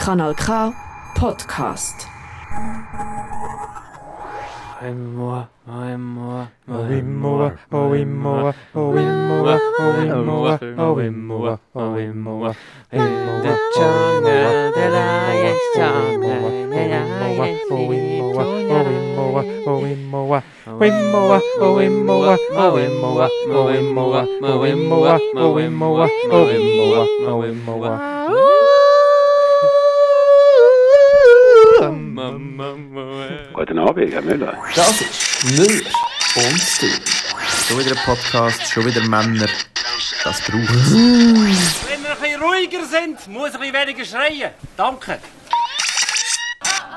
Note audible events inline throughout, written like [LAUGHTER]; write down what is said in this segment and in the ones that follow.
Kanal K Podcast. Oh Guten Abend, Herr Müller. Das ist Müller und Stil. Schon wieder ein Podcast, schon wieder Männer. Das braucht es. Wenn wir ein bisschen ruhiger sind, muss ich ein bisschen weniger schreien. Danke.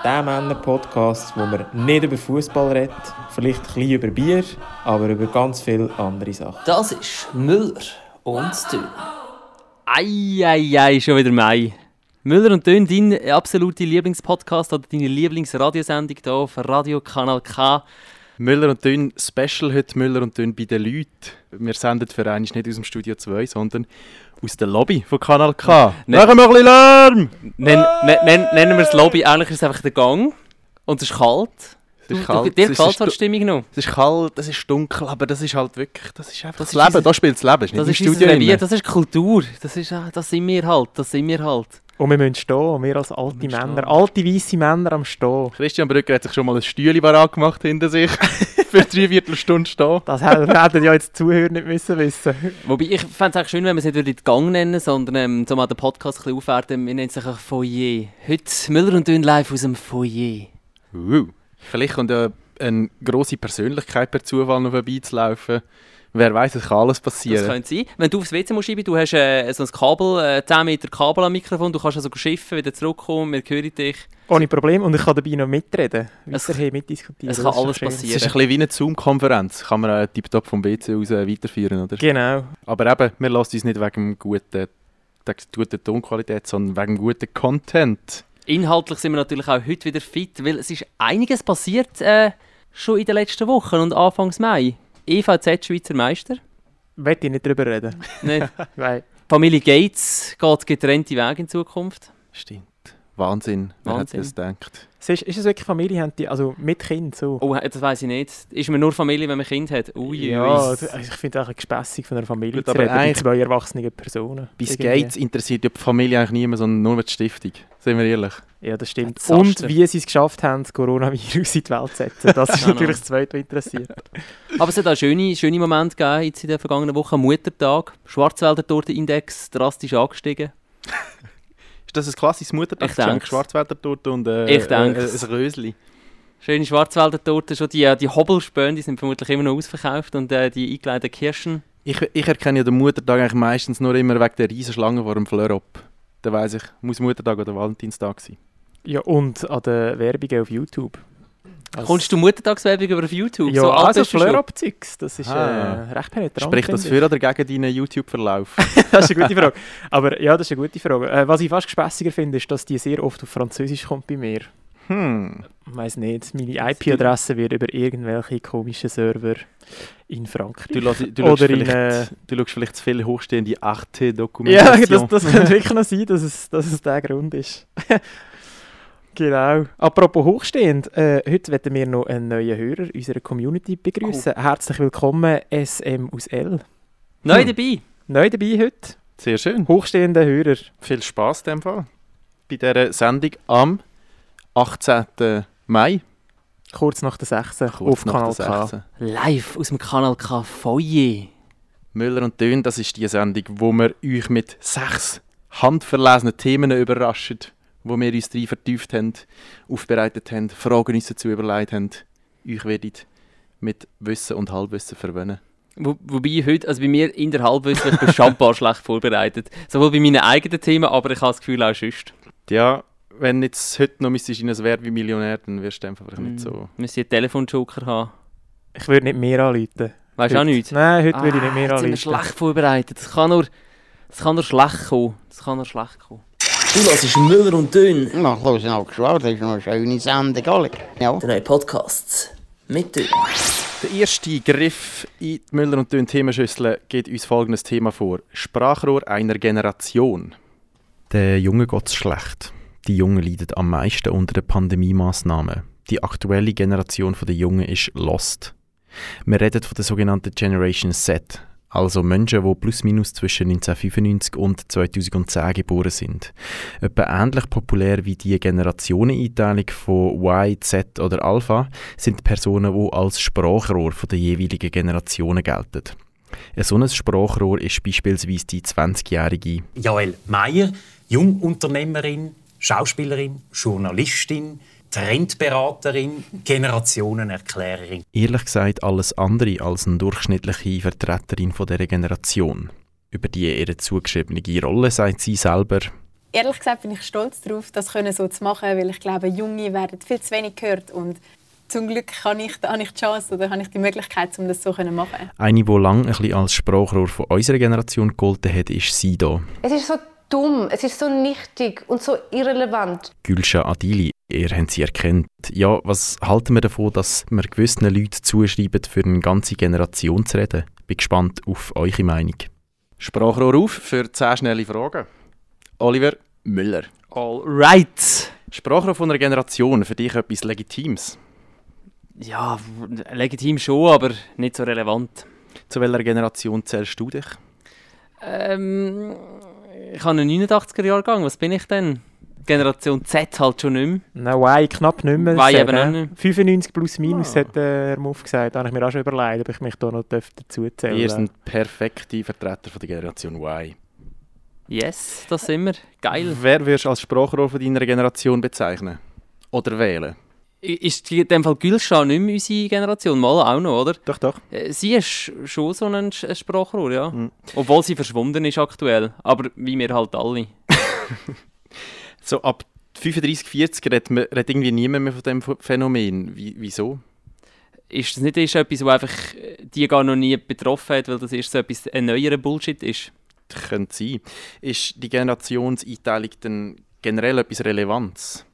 Der Männer-Podcast, wo man nicht über Fußball redet, vielleicht ein bisschen über Bier, aber über ganz viele andere Sachen. Das ist Müller und Stil. Eieiei, schon wieder Mai. Müller und Dön, dein absolute Lieblingspodcast oder deine Lieblingsradiosendung hier auf Radio Kanal K. Müller und Dünn Special heute Müller und Dünn bei den Leuten. Wir senden für einen nicht aus dem Studio 2, sondern aus der Lobby von Kanal K. Ne- Machen wir ein bisschen Lärm! Nenn, nenn, nennen wir es Lobby, eigentlich ist es einfach der Gang. Und es ist kalt. Es ist kalt, Du, dir gefällt die Stimmung noch. Es ist kalt, es ist dunkel, aber das ist halt wirklich, das ist einfach Das das, Leben. unser- da spielt das Leben, ist nicht Das ist Studio Revier, das ist Kultur. Das, ist, ah, das sind wir halt, das sind wir halt. Und wir müssen stehen, wir als alte müssen Männer, stehen. alte weisse Männer am Stehen. Christian Brücker hat sich schon mal ein Stühle parat gemacht hinter sich. [LAUGHS] für drei Viertelstunde stehen. Das hätten ja jetzt die Zuhörer nicht müssen wissen. Wobei, ich fände es eigentlich schön, wenn wir es nicht den Gang nennen, sondern ähm, so mal den Podcast ein bisschen aufwerten. Wir nennen es einfach Foyer. Heute Müller und Dünn live aus dem Foyer. Uh. Vielleicht kommt ja eine grosse Persönlichkeit per Zufall noch vorbeizulaufen. Wer weiß, es kann alles Das passieren. könnte sein. Wenn du aufs WC musst, du hast äh, so ein Kabel, äh, 10 Meter Kabel am Mikrofon, du kannst also schiffen, wieder zurückkommen, wir hören dich. Ohne Problem. Und ich kann dabei noch mitreden. Es- Weiterhin mitdiskutieren. es kann Das alles schön. Es passieren. ist ein bisschen wie eine Zoom-Konferenz. Kann man äh, tiptop vom WC aus äh, weiterführen, oder? Genau. Aber eben, wir lassen uns nicht wegen dem guten, der guten Tonqualität, sondern wegen dem guten Content. Inhaltlich sind wir natürlich auch heute wieder fit, weil es ist einiges passiert äh, schon in den letzten Wochen und Anfangs Mai. EVZ Schweizer Meister. Möchte ich nicht drüber reden. Nicht? [LAUGHS] Weil Familie Gates geht getrennte Wege in Zukunft. Stimmt. Wahnsinn, wer Wahnsinn. hätte das gedacht. Ist, ist es wirklich Familie, haben die, also mit Kind so? Oh, das weiß ich nicht. Ist man nur Familie, wenn man Kind hat? Ui, ja, ui. also ich finde es auch gespässig von einer Familie Gut, zu reden, bei zwei erwachsenen Personen. Bis Irgendwie. Gates interessiert ja die Familie eigentlich niemand, sondern nur die Stiftung. Seien wir ehrlich. Ja, das stimmt. Desaster. Und wie sie es geschafft haben, das Coronavirus in die Welt zu setzen. Das ist [LAUGHS] Genau. natürlich das Zweite, was interessiert. Aber es hat auch schöne, schöne Momente gegeben jetzt in der vergangenen Woche. Muttertag, Schwarzwälder Tortenindex drastisch angestiegen. Ist das ein klassisches Muttertagsgeschenk? denk's. Schwarzwälder Torte und äh, Ich äh, ein Rösli. Schöne Schwarzwälder Torte, schon die, die Hobelspäne, die sind vermutlich immer noch ausverkauft und äh, die eingeleiteten Kirschen. Ich, ich erkenne ja den Muttertag eigentlich meistens nur immer wegen der riesen Schlange vor dem Fleurop. Da weiss ich, muss Muttertag oder Valentinstag sein. Ja, und an den Werbungen auf YouTube. Also- Kommst du Muttertagswerbung über auf YouTube? Ja, so also? Fleur-Zeugs, das ist Ah. äh, recht penetrant. Spricht das für oder gegen deinen YouTube-Verlauf? [LAUGHS] das ist eine gute Frage. Aber ja, das ist eine gute Frage. Äh, was ich fast gespässiger finde, ist, dass die sehr oft auf Französisch kommt bei mir. Hm. Ich weiss nicht, meine IP-Adresse wird über irgendwelche komischen Server in Frankreich. Du, lass, du, Oder in, vielleicht, äh, du schaust vielleicht zu viel hochstehende Ja, Arte-Dokumentation. [LAUGHS] das, das könnte wirklich noch sein, dass es, dass es der Grund ist. [LAUGHS] genau. Apropos hochstehend, äh, heute werden wir noch einen neuen Hörer unserer Community begrüßen. Herzlich willkommen, SM aus L. Neu Hm. dabei. Neu dabei heute, Sehr schön. hochstehender Hörer. Viel Spass in dem Fall. Bei dieser Sendung am 18. Mai. Kurz nach der 6. Kurz auf nach Kanal der K. 16. Live aus dem Kanal K Foyer. Müller und Dön, das ist die Sendung, wo wir euch mit sechs handverlesenen Themen überraschen, wo wir uns drin vertieft haben, aufbereitet haben, Fragen uns dazu überlegt haben. Euch werdet mit Wissen und Halbwissen verwöhnen. Wo, wobei heute, also bei mir in der Halbwissen, ich bin schon ein paar [LAUGHS] schlecht vorbereitet. Sowohl bei meinen eigenen Themen, aber ich habe das Gefühl auch sonst. Ja, wenn jetzt heute noch müsstest in ein wie Millionär, dann wirst du einfach nicht so... Müsste ich einen Telefonjoker haben. Ich würde nicht mehr anrufen. Weißt du auch nichts? Nein, heute würde ich nicht Ah, mehr sind wir anrufen. schlecht vorbereitet. Das kann nur, das kann nur schlecht kommen. Das kann nur schlecht kommen. Du hörst Müller und Dünn, Na, los nou geschwar, das ist noch eine schöne Sendung, alle. Ja. der neue Podcast. Mit Dünn. Der erste Griff in die Müller und Dön Themenschüssel geht uns folgendes Thema vor. Sprachrohr einer Generation. Der Junge geht's schlecht. Die Jungen leiden am meisten unter den Pandemie-Massnahmen. Die aktuelle Generation der Jungen ist lost. Wir reden von der sogenannten Generation Z, also Menschen, die plus minus zwischen 1995 und 2010 geboren sind. Etwa ähnlich populär wie die Generationeneinteilung von Y, Z oder Alpha sind Personen, die als Sprachrohr der jeweiligen Generationen gelten. Ein solches Sprachrohr ist beispielsweise die 20-jährige Joel Meyer, Jungunternehmerin, Schauspielerin, Journalistin, Trendberaterin, Generationenerklärerin. Ehrlich gesagt alles andere als eine durchschnittliche Vertreterin von dieser Generation. Über die ihre zugeschriebene Rolle sagt sie selber. Ehrlich gesagt bin ich stolz darauf, das so zu machen, weil ich glaube, Junge werden viel zu wenig gehört und zum Glück habe ich, habe ich die Chance oder habe ich die Möglichkeit, um das so zu machen. Eine, die lange ein bisschen als Sprachrohr von unserer Generation gegolten hat, ist sie hier. Es ist so dumm, es ist so nichtig und so irrelevant. Gülscha Adili, ihr habt sie erkannt. Ja, was halten wir davon, dass wir gewissen Leuten zuschreiben, für eine ganze Generation zu reden? Bin gespannt auf eure Meinung. Sprachrohr auf für 10 schnelle Fragen. Oliver Müller. All right. Sprachrohr von einer Generation, für dich etwas Legitimes? Ja, legitim schon, aber nicht so relevant. Zu welcher Generation zählst du dich? Ähm, ich habe einen 89er-Jahrgang. Was bin ich denn? Generation Z halt schon nicht mehr. Nein, Y knapp nicht mehr. Y eben nicht mehr. 95 plus minus, oh. hat Herr Muff gesagt. Da habe ich mir auch schon überlegt, ob ich mich da noch dazu zählen Ihr seid perfekte Vertreter von der Generation Y. Yes, das sind wir. Geil. Wer würdest du als Sprachrohr von deiner Generation bezeichnen? Oder wählen? Ist in dem Fall Gülscha nicht mehr unsere Generation? Mal auch noch, oder? Doch, doch. Äh, sie ist schon so ein Sprachrohr, ja. Mhm. Obwohl sie verschwunden ist aktuell. Aber wie wir halt alle. [LAUGHS] so ab 35, 40 redet, man, redet irgendwie niemand mehr von diesem Phänomen. Wie, wieso? Ist das nicht ist etwas, das einfach die gar noch nie betroffen hat, weil das erst so etwas ein neuerer Bullshit ist? Das könnte sein. Ist die Generationseinteilung dann generell etwas Relevanz?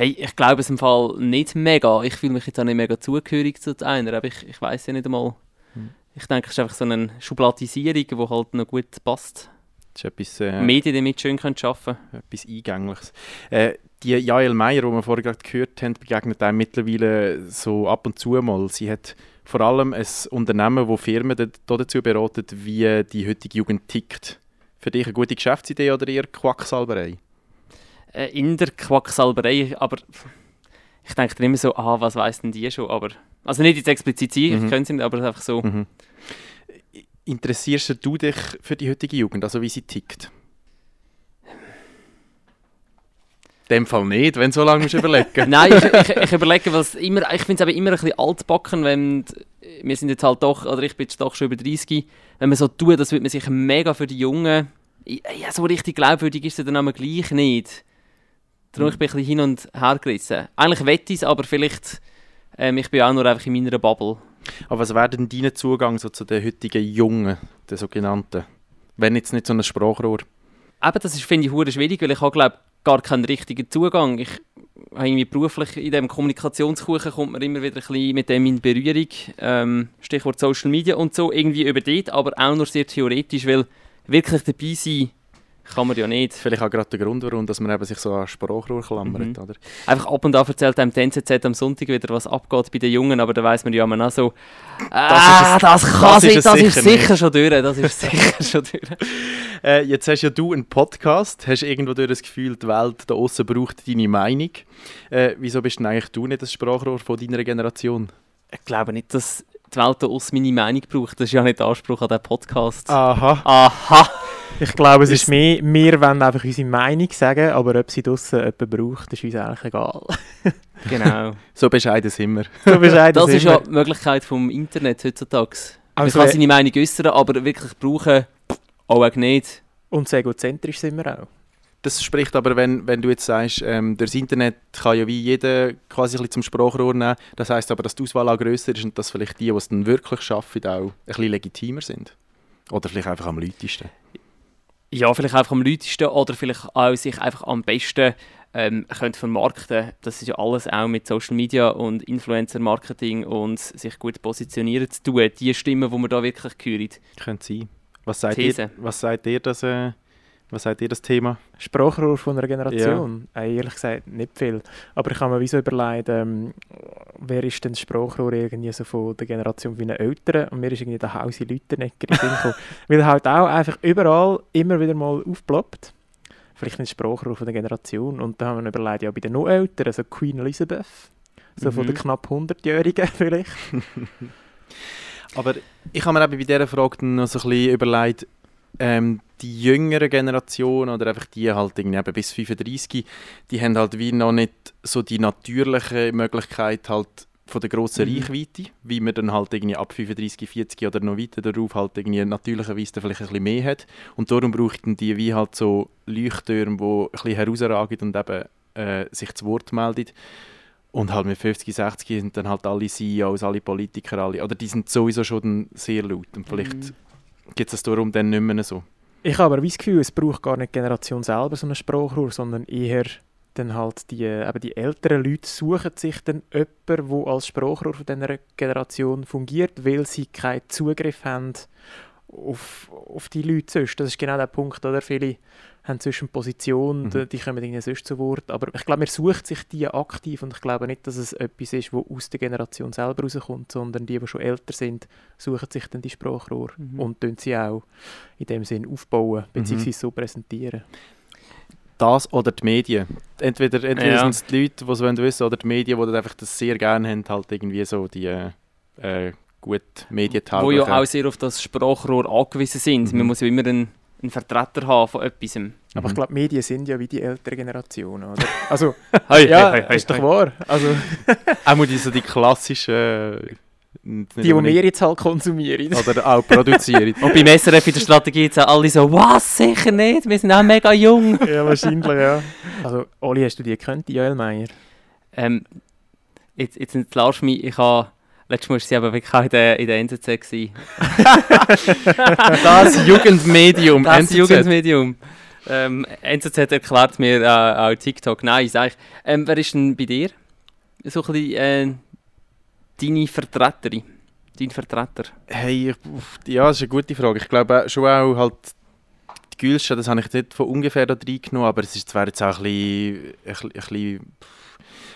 Hey, ich glaube es im Fall nicht mega. Ich fühle mich jetzt auch nicht mega zugehörig zu einer, aber ich, ich weiß ja nicht einmal. Hm. Ich denke, es ist einfach so eine Schubladisierung, die halt noch gut passt. Das ist etwas, äh, Medien damit schön können arbeiten Etwas Eingängliches. Äh, die Jael Meyer, die wir vorher gerade gehört haben, begegnet einem mittlerweile so ab und zu mal. Sie hat vor allem ein Unternehmen, das Firmen dazu beratet, wie die heutige Jugend tickt. Für dich eine gute Geschäftsidee oder eher Quacksalberei? Äh, in der Quacksalberei, aber ich denke dann immer so, ah, was weiß denn die schon, aber, also nicht jetzt explizit sie, mhm. ich könnte sie nicht, aber einfach so. Mhm. Interessierst du dich für die heutige Jugend, also wie sie tickt? In dem Fall nicht, wenn du so lange musst überlegen [LAUGHS] Nein, ich, ich, ich überlege, weil immer, ich finde es immer ein bisschen altbacken, wenn wir sind jetzt halt doch, oder ich bin jetzt doch schon über 30, wenn man so tut, das würde man sich mega für die Jungen, ja, so richtig glaubwürdig ist es dann aber gleich nicht. Darum ich bin ich ein bisschen hin und her gerissen. Eigentlich wette ich es, aber vielleicht, ähm, ich bin auch nur einfach in meiner Bubble. Aber was wäre denn dein Zugang so zu den heutigen Jungen, den sogenannten? Wenn jetzt nicht so ein Sprachrohr? Eben, das ist, finde ich, hure schwierig, weil ich habe, glaube gar keinen richtigen Zugang. Ich habe irgendwie beruflich in diesem Kommunikationskuchen kommt man immer wieder ein bisschen mit dem in Berührung. Ähm, Stichwort Social Media und so, irgendwie über dort, aber auch nur sehr theoretisch, weil wirklich dabei sein kann man ja nicht. Vielleicht auch gerade der Grund, warum dass man eben sich so an Sprachrohr klammert. Mhm. Oder? Einfach ab und an erzählt einem die NZZ am Sonntag wieder, was abgeht bei den Jungen, aber da weiß man ja immer noch so, ah, das, das, kann das, ist, das ist sicher schon durch, das ist [LAUGHS] sicher schon durch. [LAUGHS] Äh, jetzt hast ja du einen Podcast, hast irgendwo durch das Gefühl, die Welt da außen braucht deine Meinung. Äh, wieso bist denn eigentlich du nicht das Sprachrohr von deiner Generation? Ich glaube nicht, dass die Welt außen meine Meinung braucht. Das ist ja nicht der Anspruch an diesen Podcast. Aha. Aha. Ich glaube, es ist mehr, wir wollen einfach unsere Meinung sagen, aber ob sie draussen jemanden braucht, ist uns eigentlich egal. genau. [LAUGHS] so bescheiden sind wir. So [LAUGHS] bescheiden das ist ja die Möglichkeit vom Internet heutzutage. Also man kann seine Meinung äußern, aber wirklich brauchen, auch nicht. Und sehr egozentrisch sind wir auch. Das spricht aber, wenn, wenn du jetzt sagst, ähm, das Internet kann ja wie jeder quasi ein bisschen zum Sprachrohr nehmen. Das heißt aber, dass die Auswahl auch grösser ist und dass vielleicht die, die es dann wirklich schaffen, auch ein bisschen legitimer sind. Oder vielleicht einfach am lautesten. Ja, vielleicht einfach am lautesten oder vielleicht auch sich einfach am besten ähm, können vermarkten. Das ist ja alles auch mit Social Media und Influencer-Marketing und sich gut positionieren zu tun. Die Stimmen, die man da wirklich hören. Könnte sein. Was sagt, ihr, was sagt ihr, dass... Äh Was sagt ihr das Thema? Sprachrohr von einer Generation? Äh, ehrlich gesagt, nicht viel. Aber ich habe mir wie so überlegt, ähm, wer ist denn das Sprachrohr irgendwie so von der Generation wie Eltern? Und mir ist irgendwie der Hausi Sinn gekommen. [LAUGHS] Weil er halt auch einfach überall immer wieder mal aufploppt. Vielleicht ein Sprachrohr von der Generation. Und da haben wir überlegt, ja, bei den noch Älteren, also Queen Elizabeth, so von Mhm. den knapp 100-Jährigen [LAUGHS] vielleicht. [LAUGHS] Aber ich habe mir eben bei dieser Frage noch so ein bisschen überlegt, ähm, die jüngere Generation oder einfach die halt irgendwie bis 35, die haben halt wie noch nicht so die natürliche Möglichkeit halt von der grossen Mhm. Reichweite, wie man dann halt irgendwie ab 35, 40 oder noch weiter darauf halt irgendwie natürlicherweise vielleicht ein bisschen mehr hat. Und darum brauchten die wie halt so Leuchttürme, die ein bisschen herausragen und eben äh, sich zu Wort melden. Und halt mit 50, 60 sind dann halt alle CEOs, alle Politiker, alle, oder die sind sowieso schon sehr laut. Und vielleicht Mhm. Gibt es darum dann nicht mehr so. Ich habe aber das Gefühl, es braucht gar nicht die Generation selber so ein Sprachrohr, sondern eher dann halt die, äh, eben die älteren Leute suchen sich dann jemanden, der als Sprachrohr von dieser Generation fungiert, weil sie keinen Zugriff haben auf, auf die Leute sonst. Das ist genau der Punkt, oder? Viele haben eine Position, Mhm. die- die kommen irgendwie sonst zu Wort. Aber ich glaube, man sucht sich die aktiv und ich glaube nicht, dass es etwas ist, was aus der Generation selber rauskommt, sondern die, die schon älter sind, suchen sich dann die Sprachrohr Mhm. und tun sie auch in dem Sinn aufbauen, Mhm. beziehungsweise so präsentieren. Das oder die Medien. Entweder, entweder Ja. sind es die Leute, die es wollen wissen oder die Medien, die dann einfach das sehr gerne haben, halt irgendwie so die äh, äh, gut Wo medientauglichen. ja auch sehr auf das Sprachrohr angewiesen sind. Mhm. Man muss ja immer einen, einen Vertreter haben von etwas. Aber ich glaube, Medien sind ja wie die ältere Generation, oder? Also, [LAUGHS] Hey, ja, hey, hey, ist doch wahr. Also, [LAUGHS] Auch mal die, so die klassischen... äh, die, die wir jetzt halt konsumieren. Oder [LAUGHS] auch produzieren. Und beim SRF in der Strategie jetzt alle so, was, sicher nicht, wir sind auch mega jung. ja, wahrscheinlich, ja. Also, Oli, hast du die gekannt, Joel Meyer? Ähm, jetzt, jetzt entlarvst du mich, ich habe, letztes Mal war sie aber wirklich auch in der, in der NZZ. Gewesen. [LAUGHS] Das Jugendmedium, Das NZZ. Jugendmedium. Ähm, NZZ erklärt mir äh, auch TikTok. Nein, sag ich. Ähm, wer ist denn bei dir? So ein bisschen, äh, deine Vertreterin? Dein Vertreter? Hey, ja, das ist eine gute Frage. Ich glaube auch- schon auch halt die Gülscha, das habe ich nicht von ungefähr da reingenommen, aber es ist zwar jetzt auch ein bisschen, ein bisschen, ein bisschen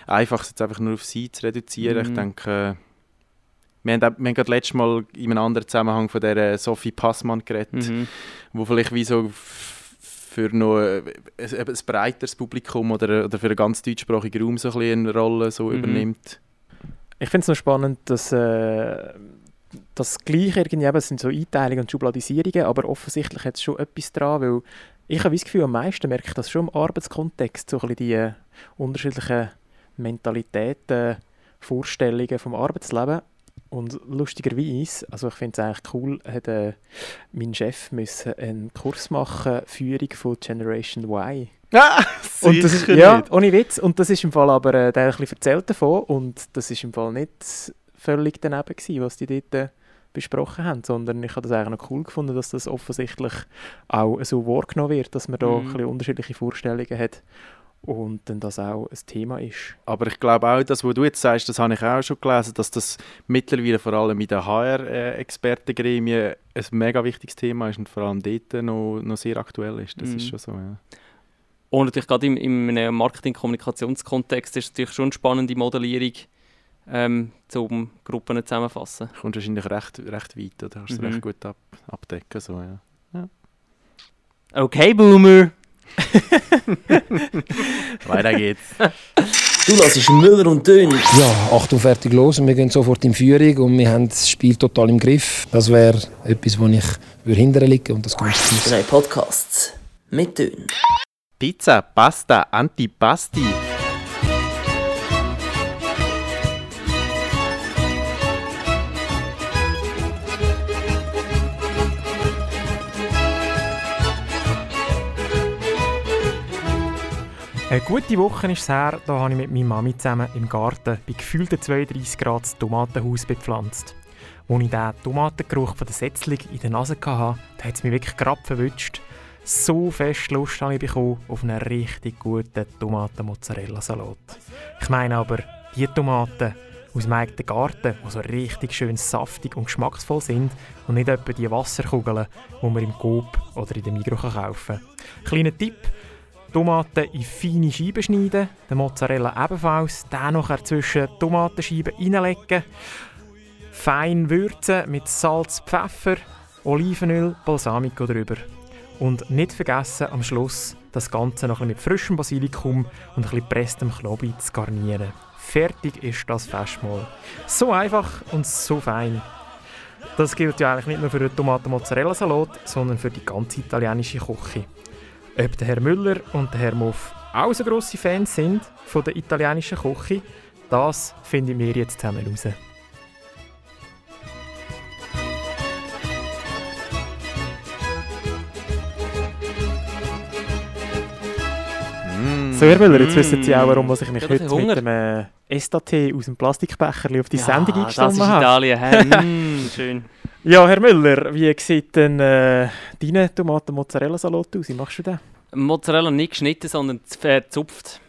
einfach, es jetzt einfach nur auf sie zu reduzieren. Ich Mhm. denke, wir haben, auch- wir haben gerade letztes Mal in einem anderen Zusammenhang von der Sophie Passmann geredet, Mhm. wo vielleicht wie so für noch ein, ein, ein breiteres Publikum oder, oder für einen ganz deutschsprachigen Raum so ein bisschen eine Rolle so Mhm. übernimmt. Ich finde es noch spannend, dass äh, das Gleiche irgendwie eben, sind so Einteilungen und Schubladisierungen, aber offensichtlich hat es schon etwas dran, weil ich habe das Gefühl, am meisten merke ich das schon im Arbeitskontext, so ein bisschen die äh, unterschiedlichen Mentalitäten, Vorstellungen vom Arbeitsleben. Und lustigerweise, also ich finde es eigentlich cool, hat äh, mein Chef müssen einen Kurs machen, Führung von Generation Y. Ah, Und das ist, ja, ohne Witz. Und das ist im Fall aber, äh, der hat ein bisschen erzählt davon und das ist im Fall nicht völlig daneben gewesen, was die dort äh, besprochen haben, sondern ich habe das eigentlich noch cool gefunden, dass das offensichtlich auch so wahrgenommen wird, dass man da Mhm. ein bisschen unterschiedliche Vorstellungen hat und dann das auch ein Thema ist. Aber ich glaube auch, das, was du jetzt sagst, das habe ich auch schon gelesen, dass das mittlerweile vor allem in den HR-Expertengremien ein mega wichtiges Thema ist und vor allem dort noch, noch sehr aktuell ist. Das Mhm. ist schon so, ja. Und natürlich gerade im, im einem Marketing-Kommunikationskontext ist es natürlich schon eine spannende Modellierung, ähm, um Gruppen zusammenfassen. Kommt wahrscheinlich recht, recht weit, oder? Kannst du Mhm. recht gut ab, abdecken, so, ja. Okay, Boomer! [LAUGHS] Weiter geht's. Du lassest Müller und Dön. Ja, Achtung, fertig, los. Und wir gehen sofort in Führung und wir haben das Spiel total im Griff. Das wäre etwas, wo ich würde hinterher liegen und das ganz geniessen. Drei Podcasts mit Dön. Pizza, Pasta, Antipasti. Eine gute Woche ist es her, da habe ich mit meiner Mami zusammen im Garten bei gefühlten 32 Grad das Tomatenhaus bepflanzt. Als ich den Tomatengeruch von der Setzling in der Nase hatte, da hat es mich wirklich gerade verwünscht. So fest Lust habe ich bekommen auf einen richtig guten Tomaten-Mozzarella-Salat. Ich meine aber die Tomaten, aus dem eigenen Garten, die so richtig schön saftig und geschmacksvoll sind und nicht etwa die Wasserkugeln, die man im Coop oder in der Migros kaufen kann. Kleiner Tipp, Tomaten in feine Scheiben schneiden, den Mozzarella ebenfalls, den nachher zwischen die Tomatenscheiben reinlegen, fein würzen mit Salz, Pfeffer, Olivenöl, Balsamico drüber. Und nicht vergessen, am Schluss das Ganze noch ein bisschen mit frischem Basilikum und ein bisschen gepresstem Knobi zu garnieren. Fertig ist das Festmahl. So einfach und so fein. Das gilt ja eigentlich nicht nur für den Tomaten-Mozzarella-Salat, sondern für die ganze italienische Küche. Ob der Herr Müller und der Herr Muff auch so grosse Fans sind von der italienischen Küche, das finden wir jetzt zusammen raus. So, Herr Müller, jetzt wissen Sie auch, warum ich mich heute das ist Hunger. mit einem Esta-Tee aus dem Plastikbecher auf die Ja, Sendung das eingestimmt ist habe. Italien, hä? [LAUGHS] Mm, schön. Ja, Herr Müller, wie sieht denn äh, dein Tomaten-Mozzarella-Salat aus? Wie machst du den? Mozzarella nicht geschnitten, sondern verzupft.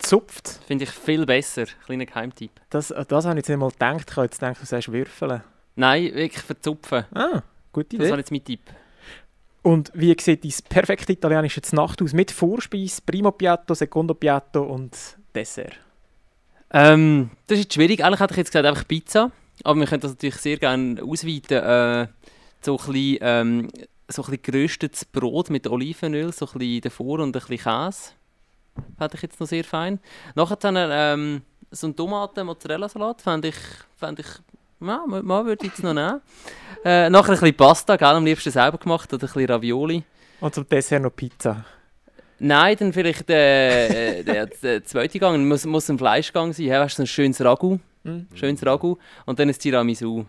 Zupft? Finde ich viel besser. Kleiner Geheimtipp. Das, äh, das habe ich jetzt nicht mal gedacht. Ich habe jetzt gedacht, du sagst würfeln. Nein, wirklich verzupfen. Ah, gute Das Idee. war jetzt mein Tipp. Und wie sieht dein perfekte italienische Nacht aus? Mit Vorspeise, Primo Piatto, Secondo Piatto und Dessert? Ähm, das ist schwierig. Eigentlich hätte ich jetzt gesagt einfach Pizza. Aber wir können das natürlich sehr gerne ausweiten. Äh, so ein bisschen, ähm, so ein bisschen geröstetes Brot mit Olivenöl, so ein bisschen davor und ein bisschen Käse. Fände ich jetzt noch sehr fein. Nachher dann ähm, so ein Tomaten-Mozzarella-Salat fände ich, fänd ich ja, mal, würde ich jetzt noch nehmen. Äh, nachher ein bisschen Pasta, gell, am liebsten selber gemacht oder ein bisschen Ravioli. Und zum Dessert noch Pizza. Nein, dann vielleicht äh, äh, der, der zweite Gang. Muss, muss ein Fleischgang sein. Ja, weißt du, so ein schönes Ragu. Mhm. Schönes Ragu. Und dann ein Tiramisu.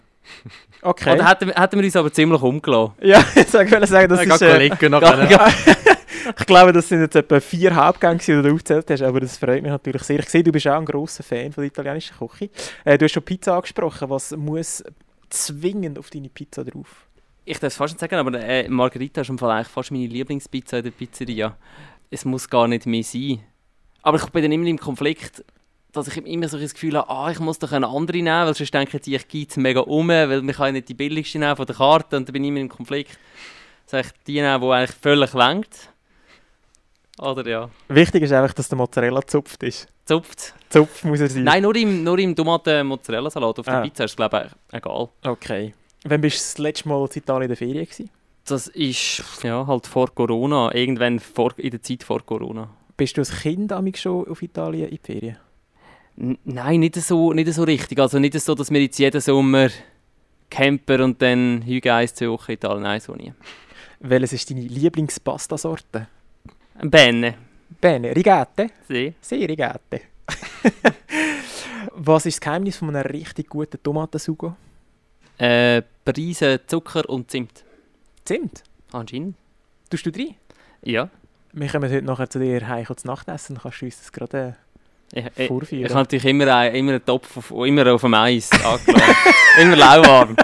Okay. Hätten, wir- hätten wir uns aber ziemlich umgelassen. [LAUGHS] Ja, ich wollte sagen, das Ja, ist... ja, [LAUGHS] ich glaube, das sind jetzt etwa vier Hauptgänge, die du aufgezählt hast, aber das freut mich natürlich sehr. Ich sehe, du bist auch ein grosser Fan von der italienischen Küche. Äh, du hast schon Pizza angesprochen. Was muss zwingend auf deine Pizza drauf? Ich darf es fast nicht sagen, aber äh, Margarita ist im Fall eigentlich fast meine Lieblingspizza in der Pizzeria. Es muss gar nicht mehr sein. Aber ich bin dann immer im Konflikt, dass ich immer so ein Gefühl habe, ah, ich muss doch eine andere nehmen, weil sonst denken die, ich gehe mega um, weil man kann ja nicht die billigste nehmen von der Karte und dann bin ich immer im Konflikt. Soll ich die nehmen, die eigentlich völlig lenkt? Oder ja. Wichtig ist einfach, dass der Mozzarella zupft ist. Zupft? Zupft muss er sein. Nein, nur im, nur im Tomaten-Mozzarella-Salat auf der Ah. Pizza ist es, glaube ich, egal. Okay. Wann bist du das letzte Mal in Italien in der Ferien gewesen? Das ist ja halt vor Corona, irgendwann vor, in der Zeit vor Corona. Bist du als Kind schon auf Italien in die Ferien? Nein, nicht so, nicht so richtig. Also nicht so, dass wir jetzt jeden Sommer camper und dann Hüge eins, zwei Wochen in Italien. Nein, so nie. Welches ist deine Lieblingspasta-Sorte? Bene. Bene. Rigate? Si. Si, Rigate. [LAUGHS] Was ist das Geheimnis von einem richtig guten Tomatensugo? Äh, Preise, Zucker und Zimt. Zimt? Anscheinend. Tust du rein? Ja. Wir kommen heute nachher zu dir heim zu Nachtessen. Kannst du uns das gerade Ich, ich, vorführen? ich habe natürlich immer, ein- immer einen Topf auf, immer auf dem Eis angelassen. [LAUGHS] immer lauwarm.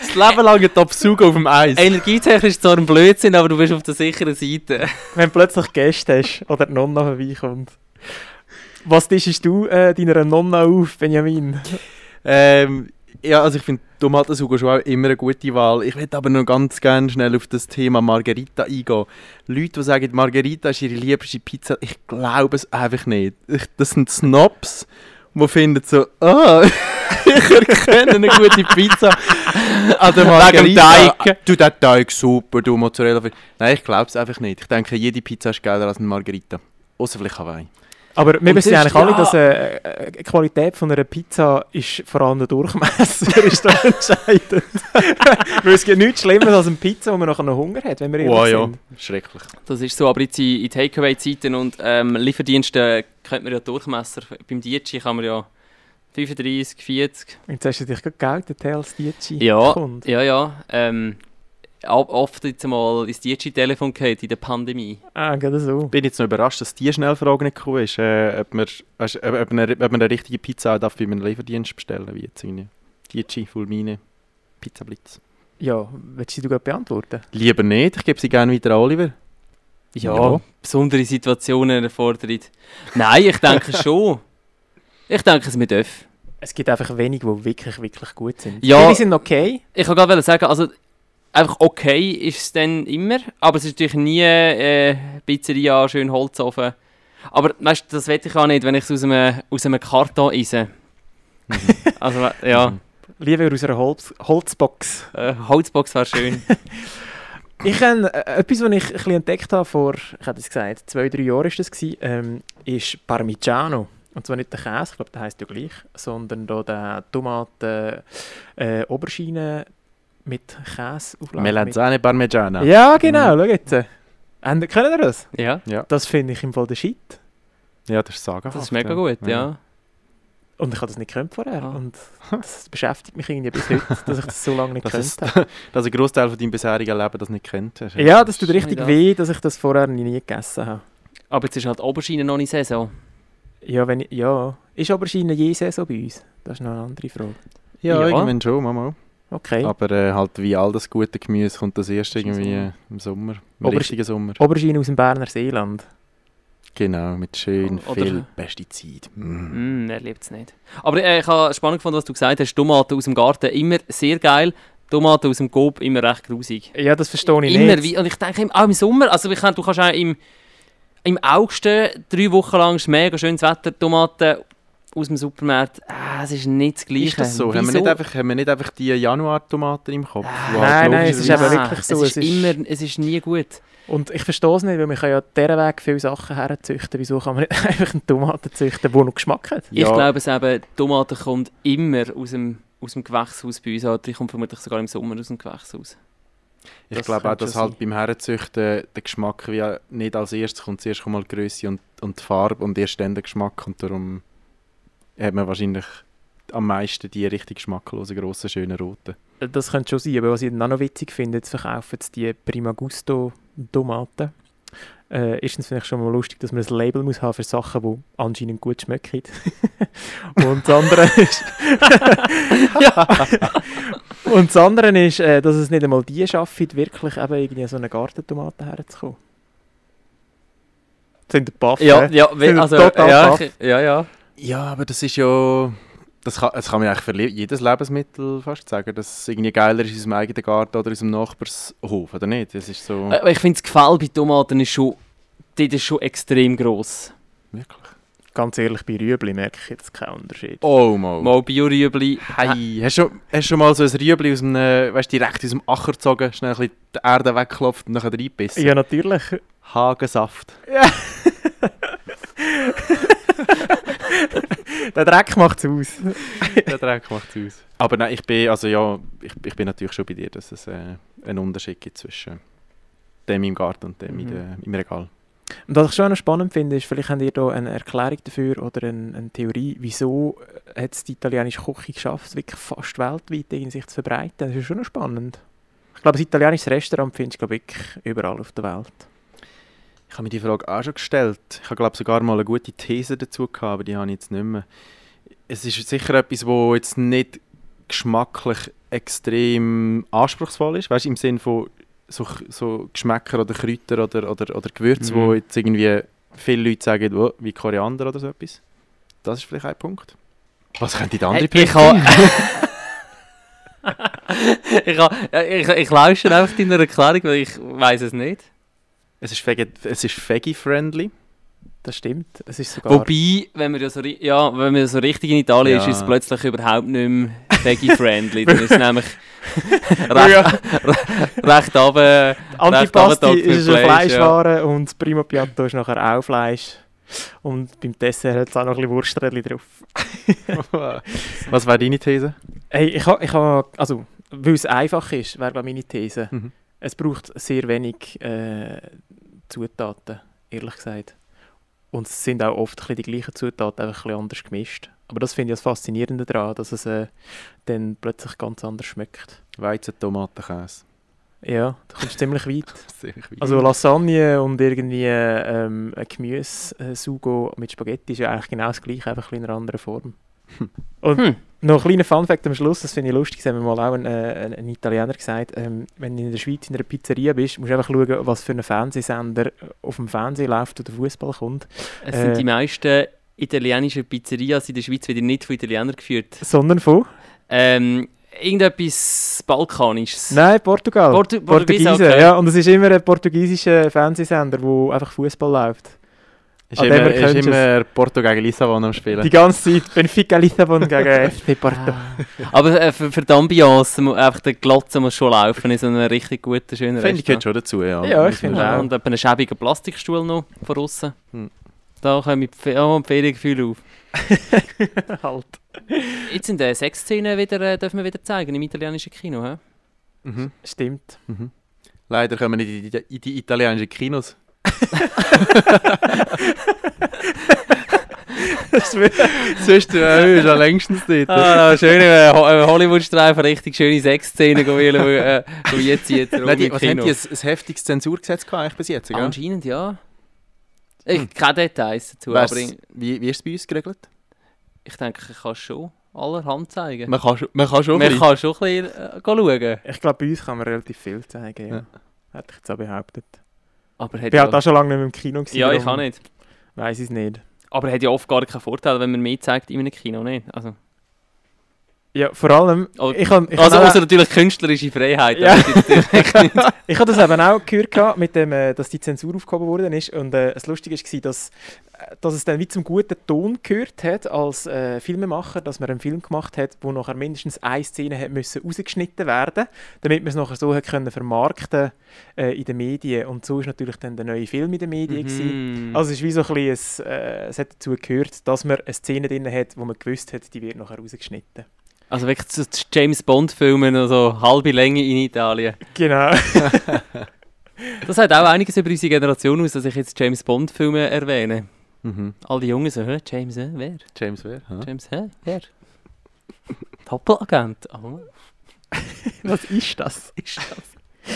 Das Leben lang ein Top-Sugo auf dem Eis. Energietechnisch ist zwar ein Blödsinn, aber du bist auf der sicheren Seite. Wenn du plötzlich Gäste hast oder die Nonna vorbeikommt. Was tischst du äh, deiner Nonna auf, Benjamin? Ähm, ja, also ich finde Tomatensugo schon auch immer eine gute Wahl. Ich würde aber noch ganz gerne schnell auf das Thema Margarita eingehen. Leute, die sagen, Margarita ist ihre liebste Pizza, ich glaube es einfach nicht. Ich, das sind Snobs, die finden so, ah, [LAUGHS] ich erkenne eine gute Pizza an der Margarita. Du, der Teig super, du Mozzarella. Nein, ich glaube es einfach nicht. Ich denke, jede Pizza ist geiler als eine Margarita. Außer vielleicht Hawaii. Aber wir wissen ja eigentlich alle, dass äh, äh, die Qualität von einer Pizza ist vor allem der Durchmesser [LAUGHS] ist da entscheidend. [LAUGHS] Weil es gibt nichts Schlimmeres als eine Pizza, wo man nachher noch Hunger hat, wenn wir ehrlich Wow, ja, sind. schrecklich. Das ist so, aber jetzt in, in Takeaway-Zeiten und ähm, Lieferdiensten könnte man ja Durchmesser. Beim Dietschi kann man ja 35, 40. Jetzt hast du dich gerade geoutet, als Dietschi Ja, ja, ja. Ähm, oft jetzt mal ins Dietschi-Telefon gehabt in der Pandemie. Ah, gerade so. bin jetzt noch überrascht, dass die Schnellfrage nicht gekommen ist, äh, ob, man, weißt, ob, ob, man, ob man eine richtige Pizza auch darf bei einem Lieferdienst bestellen wie jetzt irgendwie Dietschi, Fulmine, Pizza Blitz. Ja, willst du die gerade beantworten? Lieber nicht, ich gebe sie gerne wieder an Oliver. Ja, besondere Situationen erfordern. Nein, ich denke [LAUGHS] schon. Ich denke, es wir dürfen. Es gibt einfach wenige, die wirklich, wirklich gut sind. Ja. Viele sind okay. Ich kann gerade sagen, also einfach okay ist es dann immer, aber es ist natürlich nie äh, Pizzeria, schön Holzofen. Aber weißt, das weiß ich auch nicht, wenn ich es aus einem, aus einem Karton esse. [LAUGHS] also ja, Lieber aus einer Holz Holzbox. äh, Holzbox wäre schön. [LAUGHS] Ich habe äh, etwas, was ich ein bisschen entdeckt habe vor, ich hätte es gesagt, zwei, drei Jahren ist das gewesen, ähm, ist Parmigiano. Und zwar nicht der Käse, ich glaube, der heisst ja gleich, sondern da der Tomaten, äh, Oberschiene mit Käseauflage. Melanzane Parmigiana. Mit... Ja, genau, schau jetzt. Haben, können ihr das? ja, Ja. Das finde ich im Fall der Shit. ja, das ist sagenhaft. das ist mega gut, ja. Und ich habe das nicht gekannt vorher. Ah. Und das beschäftigt mich irgendwie bis heute, dass ich das so lange nicht Das gekannt habe. [LAUGHS] dass ein Großteil von deinem bisherigen Leben das nicht kennt. hast. Ja, das tut richtig das. weh, dass ich das vorher nie, nie gegessen habe. Aber jetzt ist halt Oberschiene noch nicht Saison. Ja, wenn ich, ja. Ist Aubergine je Saison bei uns? Das ist noch eine andere Frage. Ja, Ja. irgendwann schon, Mama. Okay. Aber äh, halt wie all das gute Gemüse kommt das erst irgendwie Sommer. äh, im Sommer. Im Obersch- richtigen Sommer. Aubergine aus dem Berner Seeland. Genau, mit schön Oder- viel Pestizid. Mm. Mm, er liebt es nicht. Aber äh, ich habe spannend gefunden, was du gesagt hast. Tomaten aus dem Garten immer sehr geil. Tomaten aus dem Coop immer recht grusig. Ja, das verstehe ich Immer nicht. wie, und ich denke auch im Sommer, also ich du kannst auch im, im August drei Wochen lang ist mega schönes Wetter, Tomaten aus dem Supermarkt, ah, es ist nicht das Gleiche. Ist das so? Haben wir, nicht einfach, haben wir nicht einfach die Januar-Tomaten im Kopf? wo Nein, nein, es ist eben Nein, wirklich so, Es ist, es ist- immer, es ist nie gut. Und ich verstehe es nicht, weil man kann ja dieser Weg viele Sachen herzüchten. Wieso kann man nicht [LAUGHS] einfach eine Tomate züchten, die noch Geschmack hat? Ich glaube es eben, Tomaten kommt immer aus dem, aus dem Gewächshaus bei uns. Oder die kommt vermutlich sogar im Sommer aus dem Gewächshaus. Ich Das glaube auch, dass halt sein. beim Herrenzüchten der Geschmack wie nicht als erstes kommt. Zuerst kommt mal die Grösse und, und die Farbe und erst dann der Geschmack. Und darum hat man wahrscheinlich am meisten die richtig geschmacklosen, grossen, schönen roten. Das könnte schon sein, aber was ich dann auch noch witzig finde, jetzt verkaufen sie die Prima Gusto Tomaten. Äh, erstens finde ich schon mal lustig, dass man ein Label muss haben für Sachen, die anscheinend gut schmecken. [LAUGHS] Und das andere ist... [LAUGHS] Und das andere ist, äh, dass es nicht einmal die schaffen, wirklich eben irgendwie so eine Gartentomate herzukommen. Sind der Paff, Ja, ja, also, total ja, ich- ja, ja. Ja, aber das ist ja... Das kann, das kann man eigentlich für jedes Lebensmittel fast sagen, dass es irgendwie geiler ist aus dem eigenen Garten oder aus dem Nachbarshof, oder nicht? Das ist so... Aber ich finde, das Gefälle bei Tomaten ist schon, dort ist schon extrem gross. Wirklich? Ganz ehrlich, bei Rüebli merke ich jetzt keinen Unterschied. Oh, mal. Mal Bio-Rüebli. Hey, hast du, schon, hast du schon mal so ein Rüebli aus dem, äh, weißt, direkt aus dem Acher gezogen, schnell ein bisschen die Erde weggeklopft und nachher reingebissen? Ja, natürlich. Hagensaft. [LAUGHS] Der Dreck macht es aus. [LAUGHS] Der Dreck macht es aus. Aber nein, ich bin, also ja, ich, ich bin natürlich schon bei dir, dass es äh, einen Unterschied gibt zwischen dem im Garten und dem in Mhm. der, im Regal. Und was ich schon noch spannend finde, ist, vielleicht habt ihr da eine Erklärung dafür oder eine, eine Theorie, wieso hat es die italienische Küche geschafft, wirklich fast weltweit irgendwie sich zu verbreiten. Das ist schon noch spannend. Ich glaube, ein italienisches Restaurant findest du ich, wirklich überall auf der Welt. Ich habe mir die Frage auch schon gestellt. Ich habe glaube sogar mal eine gute These dazu gehabt, aber die habe ich jetzt nicht mehr. Es ist sicher etwas, wo jetzt nicht geschmacklich extrem anspruchsvoll ist, weißt du, im Sinne von so, so Geschmäcker oder Kräuter oder, oder, oder Gewürze, Mhm. wo jetzt irgendwie viele Leute sagen, oh, wie Koriander oder so etwas. Das ist vielleicht ein Punkt. Was könnte die andere Hey, ich habe... [LAUGHS] ich, habe- ich, ich lausche einfach deiner Erklärung, weil ich weiß es nicht. Es ist, vege es ist veggie-friendly. Das stimmt. Es ist sogar... Wobei, wenn man ja so, ja, wenn man so richtig in Italien ist, Ja. ist es plötzlich überhaupt nicht mehr veggie-friendly. [LAUGHS] Dann ist es nämlich [LAUGHS] Ja. recht, recht runter... Antipasti recht ist Fleisch, Fleischware und das Primo Piatto ist nachher auch Fleisch. Und beim Dessert hat es auch noch ein bisschen Wursträdchen drauf. [LAUGHS] Was wäre deine These? Hey, ich habe, ich ha, also, weil es einfach ist, wäre meine These. Mhm. Es braucht sehr wenig äh, Zutaten, ehrlich gesagt. Und es sind auch oft die gleichen Zutaten, einfach ein bisschen anders gemischt. Aber das finde ich das Faszinierende daran, dass es äh, dann plötzlich ganz anders schmeckt. Weizen, Tomaten, Käse. Ja, da kommst du ziemlich weit. [LAUGHS] Ziemlich weit. Also Lasagne und irgendwie ähm, ein Gemüse-Sugo mit Spaghetti ist ja eigentlich genau das gleiche, einfach in einer anderen Form. Und Hm. noch ein kleiner Funfact am Schluss, das finde ich lustig, das haben mir mal auch ein, äh, ein, ein Italiener gesagt, ähm, wenn du in der Schweiz in einer Pizzeria bist, musst du einfach schauen, was für ein Fernsehsender auf dem Fernsehen läuft oder Fußball kommt. Es sind Äh, die meisten italienischen Pizzerias in der Schweiz wieder nicht von Italienern geführt. Sondern von? Ähm, irgendetwas Balkanisches. Nein, Portugal. Portu Portugiesen, okay. ja. Und es ist immer ein portugiesischer Fernsehsender, wo einfach Fußball läuft. Ist An immer, ist immer Porto gegen Lissabon am Spielen. Die ganze Zeit Benfica Lissabon gegen [LAUGHS] FC Porto. Aber äh, für, für die Ambiance, mu- einfach der Glotze muss schon laufen in so einem richtig guten, schönen Finde ich, Restaurant. gehört schon dazu, ja. Ja, ich finde auch. Und etwa einen schäbigen Plastikstuhl noch von außen. Hm. Da kommen die oh, Feriengefühle auf. [LAUGHS] halt. Jetzt sind äh, Sexszenen wieder, äh, dürfen wir wieder zeigen im italienischen Kino. He? Mhm. Stimmt. Mhm. Leider kommen wir nicht in die, in die italienischen Kinos. Sonst äh, [LAUGHS] ist er längstens dort. Ah, schöne äh, äh, Hollywood-Streifen, richtig schöne Sexszenen gewählt, wo, äh, jetzt jetzt Nein, die, was haben die, ein, ein heftiges Zensurgesetz gehabt, eigentlich bis jetzt? Gell? Anscheinend ja. Ich keine Details dazu, aber ich, wie, wie ist es bei uns geregelt? ich denke, ich kann schon allerhand zeigen. Man kann, schon- man kann schon Man ein kann schon ein bisschen äh, schauen. Ich glaube, bei uns kann man relativ viel zeigen, ja. Ja. Hätte ich jetzt auch behauptet. Aber Ich hat bin ja, halt auch schon lange nicht mehr im Kino gewesen. ja, ich kann nicht. Ich es nicht. Aber hat ja oft gar keinen Vorteil, wenn man mehr zeigt in einem Kino, nicht? Also, Ja, vor allem, oh, ich habe ich also außer natürlich künstlerische Freiheit. Ja. [LAUGHS] ich habe das eben auch gehört, mit dem, äh, dass die Zensur aufgehoben worden ist. Und äh, das Lustige war, dass, äh, dass es dann wie zum guten Ton gehört hat als äh, Filmemacher, dass man einen Film gemacht hat, wo nachher mindestens eine Szene hat müssen rausgeschnitten werden damit man es nachher so hat können vermarkten äh, in den Medien. Und so ist natürlich dann der neue Film in den Medien. Mhm. Also es ist wie so ein bisschen, ein, äh, es hat dazu gehört, dass man eine Szene drin hat, wo man gewusst hat, die wird nachher rausgeschnitten. Also wirklich zu James Bond-Filmen, also halbe Länge in Italien. Genau. [LAUGHS] Das sagt auch einiges über unsere Generation aus, dass ich jetzt James Bond-Filme erwähne. Mhm. All die Jungen so, hä, James, hä, wer? James Weir. Ja. James, hä, wer? [LAUGHS] Doppelagent. Oh. [LAUGHS] was ist das? Ist das?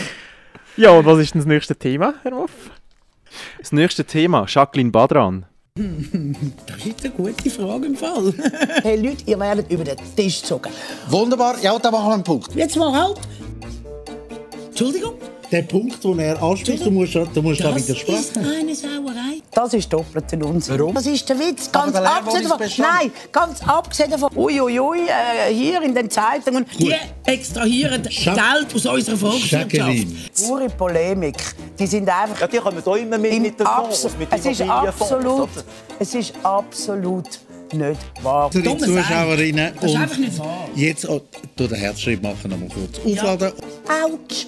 Ja, und was ist denn das nächste Thema, Herr Moff? Das nächste Thema, Jacqueline Badran. [LAUGHS] Das ist eine gute Frage im Fall. [LAUGHS] hey Leute, ihr werdet über den Tisch gezogen. Wunderbar, ja, da machen wir einen Punkt. Jetzt mal halt. Entschuldigung? Der Punkt, den er anspricht, du musst, du musst da Das widersprechen. ist eine Sauerei. Das ist doppelter Unsinn. Warum? Das ist der Witz. Ganz der abgesehen bestand. Nein, ganz abgesehen davon. Uiuiui, äh, hier in den Zeitungen. Die extrahieren Geld aus unserer Volkswirtschaft. Pure Polemik. Die sind einfach. Ja, die kommen da immer mit, mit den Fonds, mit Es ist absolut, es ist absolut nicht wahr. Für die Dumme. Zuschauerinnen Das ist und einfach nicht wahr. jetzt oh, tu den Herzschritt machen, noch mal kurz. Ja. Aufladen. Autsch.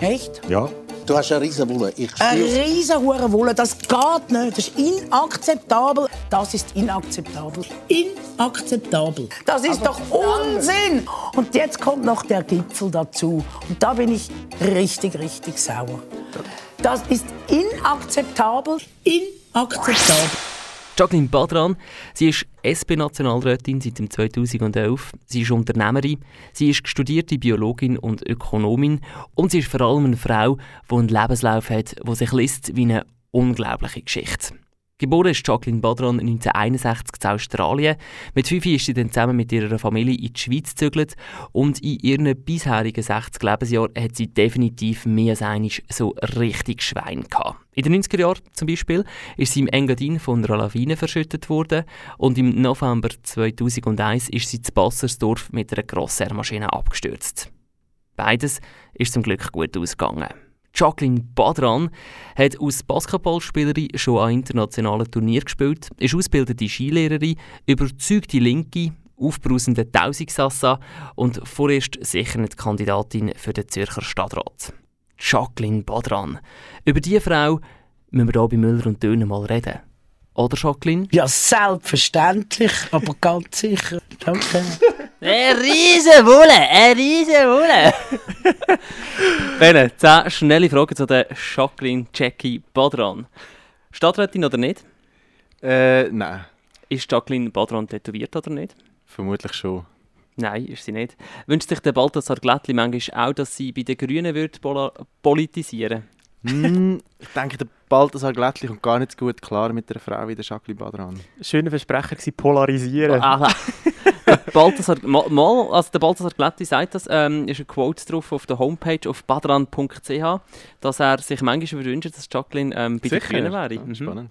Echt? Ja. Du hast eine riesen Wulle. Ich Eine riesen hure Wolle, das geht nicht. Das ist inakzeptabel. Das ist inakzeptabel. Inakzeptabel. Das ist doch Unsinn. Und jetzt kommt noch der Gipfel dazu. Und da bin ich richtig, richtig sauer. Das ist inakzeptabel. Inakzeptabel. Jacqueline Badran, sie ist SP-Nationalrätin seit dem 2011. Sie ist Unternehmerin, sie ist studierte Biologin und Ökonomin und sie ist vor allem eine Frau, die einen Lebenslauf hat, der sich liest wie eine unglaubliche Geschichte. Geboren ist Jacqueline Badran 1961 in Australien. Mit fünf ist sie dann zusammen mit ihrer Familie in die Schweiz gezögert und in ihren bisherigen 60 Lebensjahren hat sie definitiv mehr als einmal so richtig Schwein gehabt. In den 90er Jahren zum Beispiel ist sie im Engadin von einer Lawine verschüttet worden und im November 2001 ist sie zu Bassersdorf mit einer Grosssermaschine abgestürzt. Beides ist zum Glück gut ausgegangen. Jacqueline Badran hat als Basketballspielerin schon an internationalen Turnieren gespielt, ist ausgebildete Skilehrerin, überzeugte Linke, aufbrausende Tausigsassa und vorerst sicher nicht Kandidatin für den Zürcher Stadtrat. Jacqueline Badran. Über diese Frau müssen wir hier bei Müller und Döner mal reden. Oder Jacqueline? Ja, selbstverständlich, aber ganz sicher. Danke. [LAUGHS] Eine riesen Wolle, eine riesen Wolle. [LAUGHS] Bene, 10 schnelle Fragen zu der Jacqueline Jackie Badran. Stadträtin oder nicht? Äh, nein. Ist Jacqueline Badran tätowiert oder nicht? Vermutlich schon. Nein, ist sie nicht. Wünscht sich der Balthasar Glättli manchmal auch, dass sie bei den Grünen wird politisieren Hm, ich denke, der Balthasar Glättli kommt gar nicht so gut klar mit einer Frau wie der Jacqueline Badran. Schöner Versprecher war polarisieren. Ah, [LAUGHS] der Balthasar, mal, mal, also der Balthasar Glättli sagt das, ähm, ist ein Quote drauf auf der Homepage auf badran.ch, dass er sich manchmal wünscht, dass Jacqueline ähm, bei den Sicher? Grünen wäre. Ah, Mhm. spannend.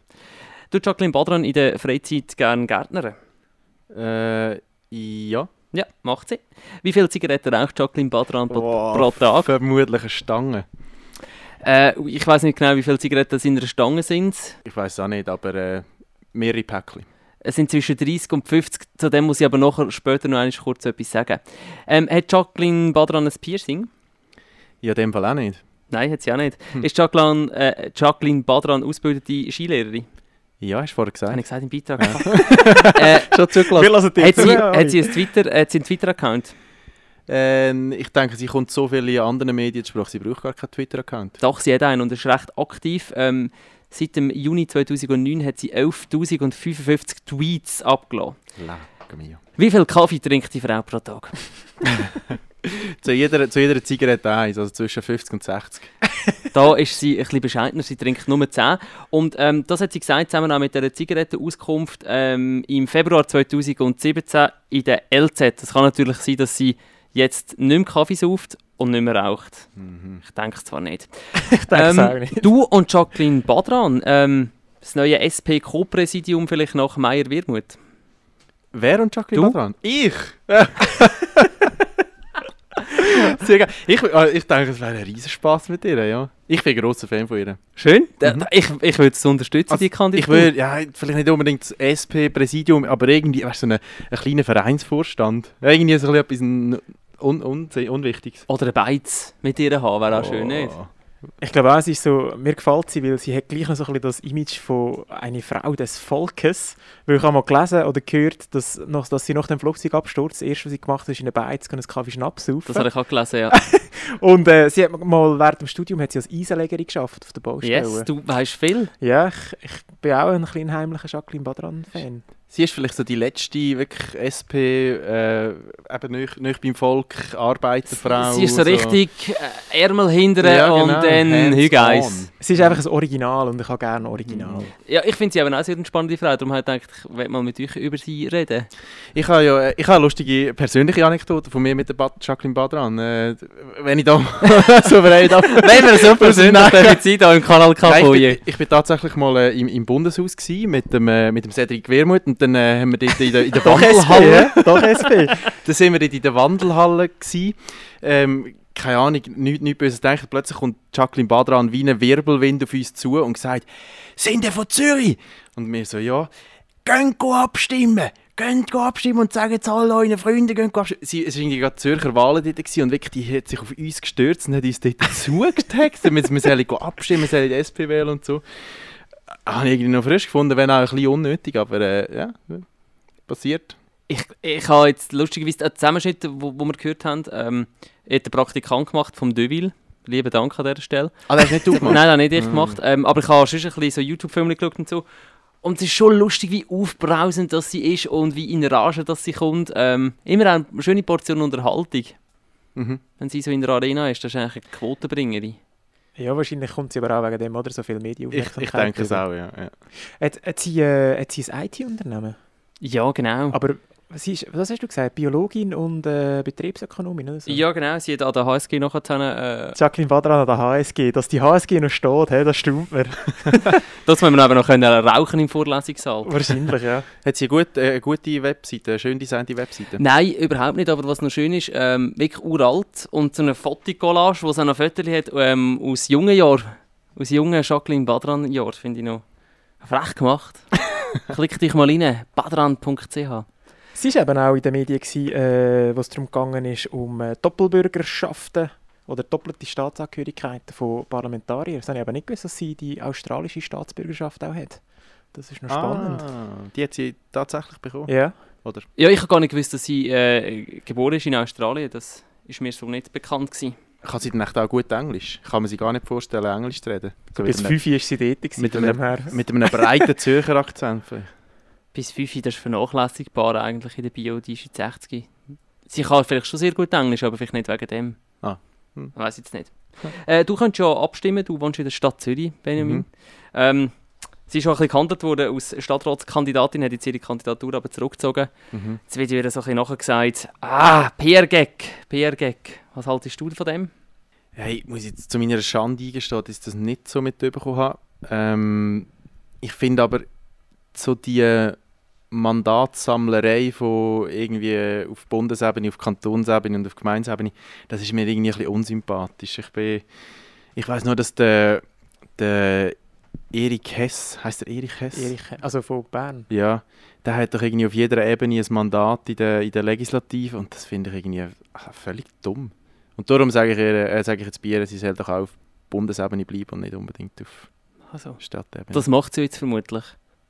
Du Jacqueline Badran in der Freizeit gerne Gärtnerin? Äh, ja. Ja, macht sie. Wie viele Zigaretten raucht Jacqueline Badran pro, pro Tag? Vermutlich eine Stange. Äh, ich weiß nicht genau, wie viele Zigaretten in einer Stange sind. Ich weiß auch nicht, aber äh, mehrere Päckchen. Es sind zwischen 30 und 50. Zu dem muss ich aber nachher später noch einmal kurz etwas sagen. Ähm, hat Jacqueline Badran ein Piercing? Ja, in dem Fall auch nicht. Nein, hat sie auch nicht. Ist Jacqueline, äh, Jacqueline Badran ausgebildete Skilehrerin? Ja, hast du vorher gesagt. Habe ich gesagt im Beitrag. [LAUGHS] äh, Schon zugelassen. Hat, sie, hat sie einen Twitter-Account? Ähm, ich denke, sie kommt so viel in anderen Medien zu sie braucht gar keinen Twitter-Account. Doch, sie hat einen und ist recht aktiv. Ähm, seit dem Juni 2009 hat sie 11.055 Tweets abgelassen. Wie viel Kaffee trinkt die Frau pro Tag? [LAUGHS] zu, jeder, zu jeder Zigarette eins, also zwischen 50 und 60. [LAUGHS] da ist sie ein bisschen bescheidener, sie trinkt nur 10. Und ähm, das hat sie gesagt, zusammen auch mit der Zigarettenauskunft ähm, im Februar 2017 in der LZ. Es kann natürlich sein, dass sie jetzt nicht mehr Kaffee sauft und nicht mehr raucht. Mhm. Ich denke es zwar nicht. [LAUGHS] ich denke es ähm, auch nicht. Du und Jacqueline Badran, ähm, das neue SP-Co-Präsidium vielleicht nach Meier-Wirmuth. Wer und Jacqueline Du? Badran? Ich! [LAUGHS] [LAUGHS] [LAUGHS] Sehr geil. Ich, äh, ich denke, es wäre ein riesen Spaß mit ihr, ja. Ich bin ein grosser Fan von ihr. Schön. Mhm. Ich, ich würde es unterstützen, die Ich Kandidatur. würde, ja, vielleicht nicht unbedingt das SP-Präsidium, aber irgendwie, weißt du, so ein ein kleiner Vereinsvorstand. Irgendwie so ein bisschen etwas un, un, Unwichtiges. Oder ein Beiz mit ihr haben, wäre auch schön, nicht? Ich glaube auch, es ist so, mir gefällt sie, weil sie hat gleich noch so ein bisschen das Image von einer Frau des Volkes. Weil ich habe mal gelesen oder gehört, dass, noch, dass sie nach dem Flugzeugabsturz, das erste, was sie gemacht hat, ist in eine Beiz gehen, einen Kaffee Schnaps saufen. Das habe ich auch gelesen, ja. [LAUGHS] Und äh, sie hat mal während dem Studium hat sie als Eisenlegerin geschafft auf der Baustelle. Yes, du weißt viel. Ja, ich, ich bin auch ein kleiner heimlicher Jacqueline Badran-Fan. Sie ist vielleicht so die letzte wirklich SP, äh, eben nicht, nicht beim Volk, Arbeiterfrau. Sie ist so richtig äh, Ärmel hindern Ja, und genau. dann Hands Hü Guys. on. Sie ist einfach ein Original und ich habe gerne Original. Ja, ich finde sie eben auch sehr eine spannende Frau, darum habe ich gedacht, ich will mal mit euch über sie reden. Ich habe ja äh, ich habe eine lustige persönliche Anekdote von mir mit der Bad Jacqueline Badran. Äh, wenn ich da [LAUGHS] souverän [LAUGHS] darf. Wenn wir so persönlich sein, da im Kanal Nein, ich, bin tatsächlich mal äh, im, im Bundeshaus gsi mit dem, äh, mit dem Cedric Wermuth und dann äh, haben wir dort in der, in der [LAUGHS] Doch SP, Wandelhalle... ja? Doch SP. [LAUGHS] dann sind wir dort in der Wandelhalle. Ähm, keine Ahnung, nichts nicht böses denken. Plötzlich kommt Jacqueline Badran wie ein Wirbelwind auf uns zu und sagt, «Sind ihr von Zürich?» Und wir so, «Ja.» «Geht abstimmen!» «Geht abstimmen und sagen jetzt alle euren Freunden, geht abstimmen!» Sie, es war irgendwie gerade die Zürcher Wahlen dort und wirklich, die hat sich auf uns gestürzt und hat uns dort [LAUGHS] zugetextet. wir, wir sollen abstimmen, wir sollen die SP wählen und so. Habe ich irgendwie noch frisch gefunden, wenn auch ein bisschen unnötig, aber äh, ja, passiert. Ich, ich habe jetzt lustigerweise einen Zusammenschnitt, wo, wo wir gehört haben, ähm, hat der Praktikant gemacht vom Deville. Lieben Dank an dieser Stelle. Ah, das hast nicht du gemacht? Nein, nein, nicht ich Mhm. gemacht. Ähm, aber ich habe schon ein bisschen so YouTube-Filme geschaut und so. Und es ist schon lustig, wie aufbrausend das sie ist und wie in Rage das sie kommt. Ähm, immer eine schöne Portion Unterhaltung. Mhm. Wenn sie so in der Arena ist, das ist eigentlich eine Quotenbringerin. Ja, wahrscheinlich kommt sie aber auch wegen dem, oder? So viel Medien. Ich, ich denke es auch, ja. ja. Hat, hat, sie, äh, hat sie ein IT-Unternehmen? Ja, genau. Aber was, ist, was hast du gesagt? Biologin und äh, Betriebsökonomin, oder so? Ja, genau. Sie hat an der HSG nachher... Äh, Jacqueline Badran an der HSG. Dass die HSG noch steht, hey, das stimmt mir. [LAUGHS] das müssen wir aber noch können rauchen im Vorlesungssaal. Wahrscheinlich, ja. [LAUGHS] Hat sie eine gute, äh, eine gute Webseite, eine schön designte Webseite? Nein, überhaupt nicht. Aber was noch schön ist, ähm, wirklich uralt und so eine Fotokollage, wo es auch noch Fotos hat ähm, aus jungen Jahren, aus jungen Jacqueline Badran Jahren, finde ich noch frech gemacht. [LAUGHS] Klick dich mal rein, badran.ch. Sie war eben auch in den Medien, gewesen, äh, wo es darum gegangen ist, um äh, Doppelbürgerschaften oder doppelte Staatsangehörigkeiten von Parlamentariern. Das habe ich aber nicht gewusst, dass sie die australische Staatsbürgerschaft auch hat. Das ist noch spannend. Ah, die hat sie tatsächlich bekommen? Ja. Oder? Ja, ich habe gar nicht gewusst, dass sie äh, geboren ist in Australien. Das ist mir so nicht bekannt gewesen. Kann sie denn echt auch gut Englisch? Kann man sich gar nicht vorstellen, Englisch zu reden. So Bis 5 ist sie dort. gewesen, Mit her. einem, mit einem breiten Zürcher Akzent. Bis 5 das ist vernachlässigbar eigentlich in der Bio, die ist jetzt 60. Sie kann vielleicht schon sehr gut Englisch, aber vielleicht nicht wegen dem. Ah. Hm. Ich weiß jetzt nicht. [LAUGHS] Äh, du kannst schon abstimmen, du wohnst in der Stadt Zürich, Benjamin. Mhm. Ähm, sie ist schon ein bisschen gehandelt worden als Stadtratskandidatin, hat jetzt ihre Kandidatur aber zurückgezogen. Mhm. Jetzt wird ihr so ein bisschen nachher gesagt, ah, PR-Gag, PR-Gag. Was haltest du von dem? Hey, ich muss jetzt zu meiner Schande eingestehen, dass ich das nicht so mitbekommen habe. Ähm, ich finde aber, so die Mandatssammlerei von irgendwie auf Bundesebene, auf Kantonsebene und auf Gemeinsebene, das ist mir irgendwie ein bisschen unsympathisch. Ich bin, ich weiß nur, dass der, der Erik Hess, heißt der Erik Hess? Erich, also von Bern. Ja, der hat doch irgendwie auf jeder Ebene ein Mandat in der, in der Legislative und das finde ich irgendwie völlig dumm. Und darum sage ich, ihr, äh, sage ich jetzt bei ihr, sie soll doch auch auf Bundesebene bleiben und nicht unbedingt auf Also, Stadtebene. Das macht sie jetzt vermutlich.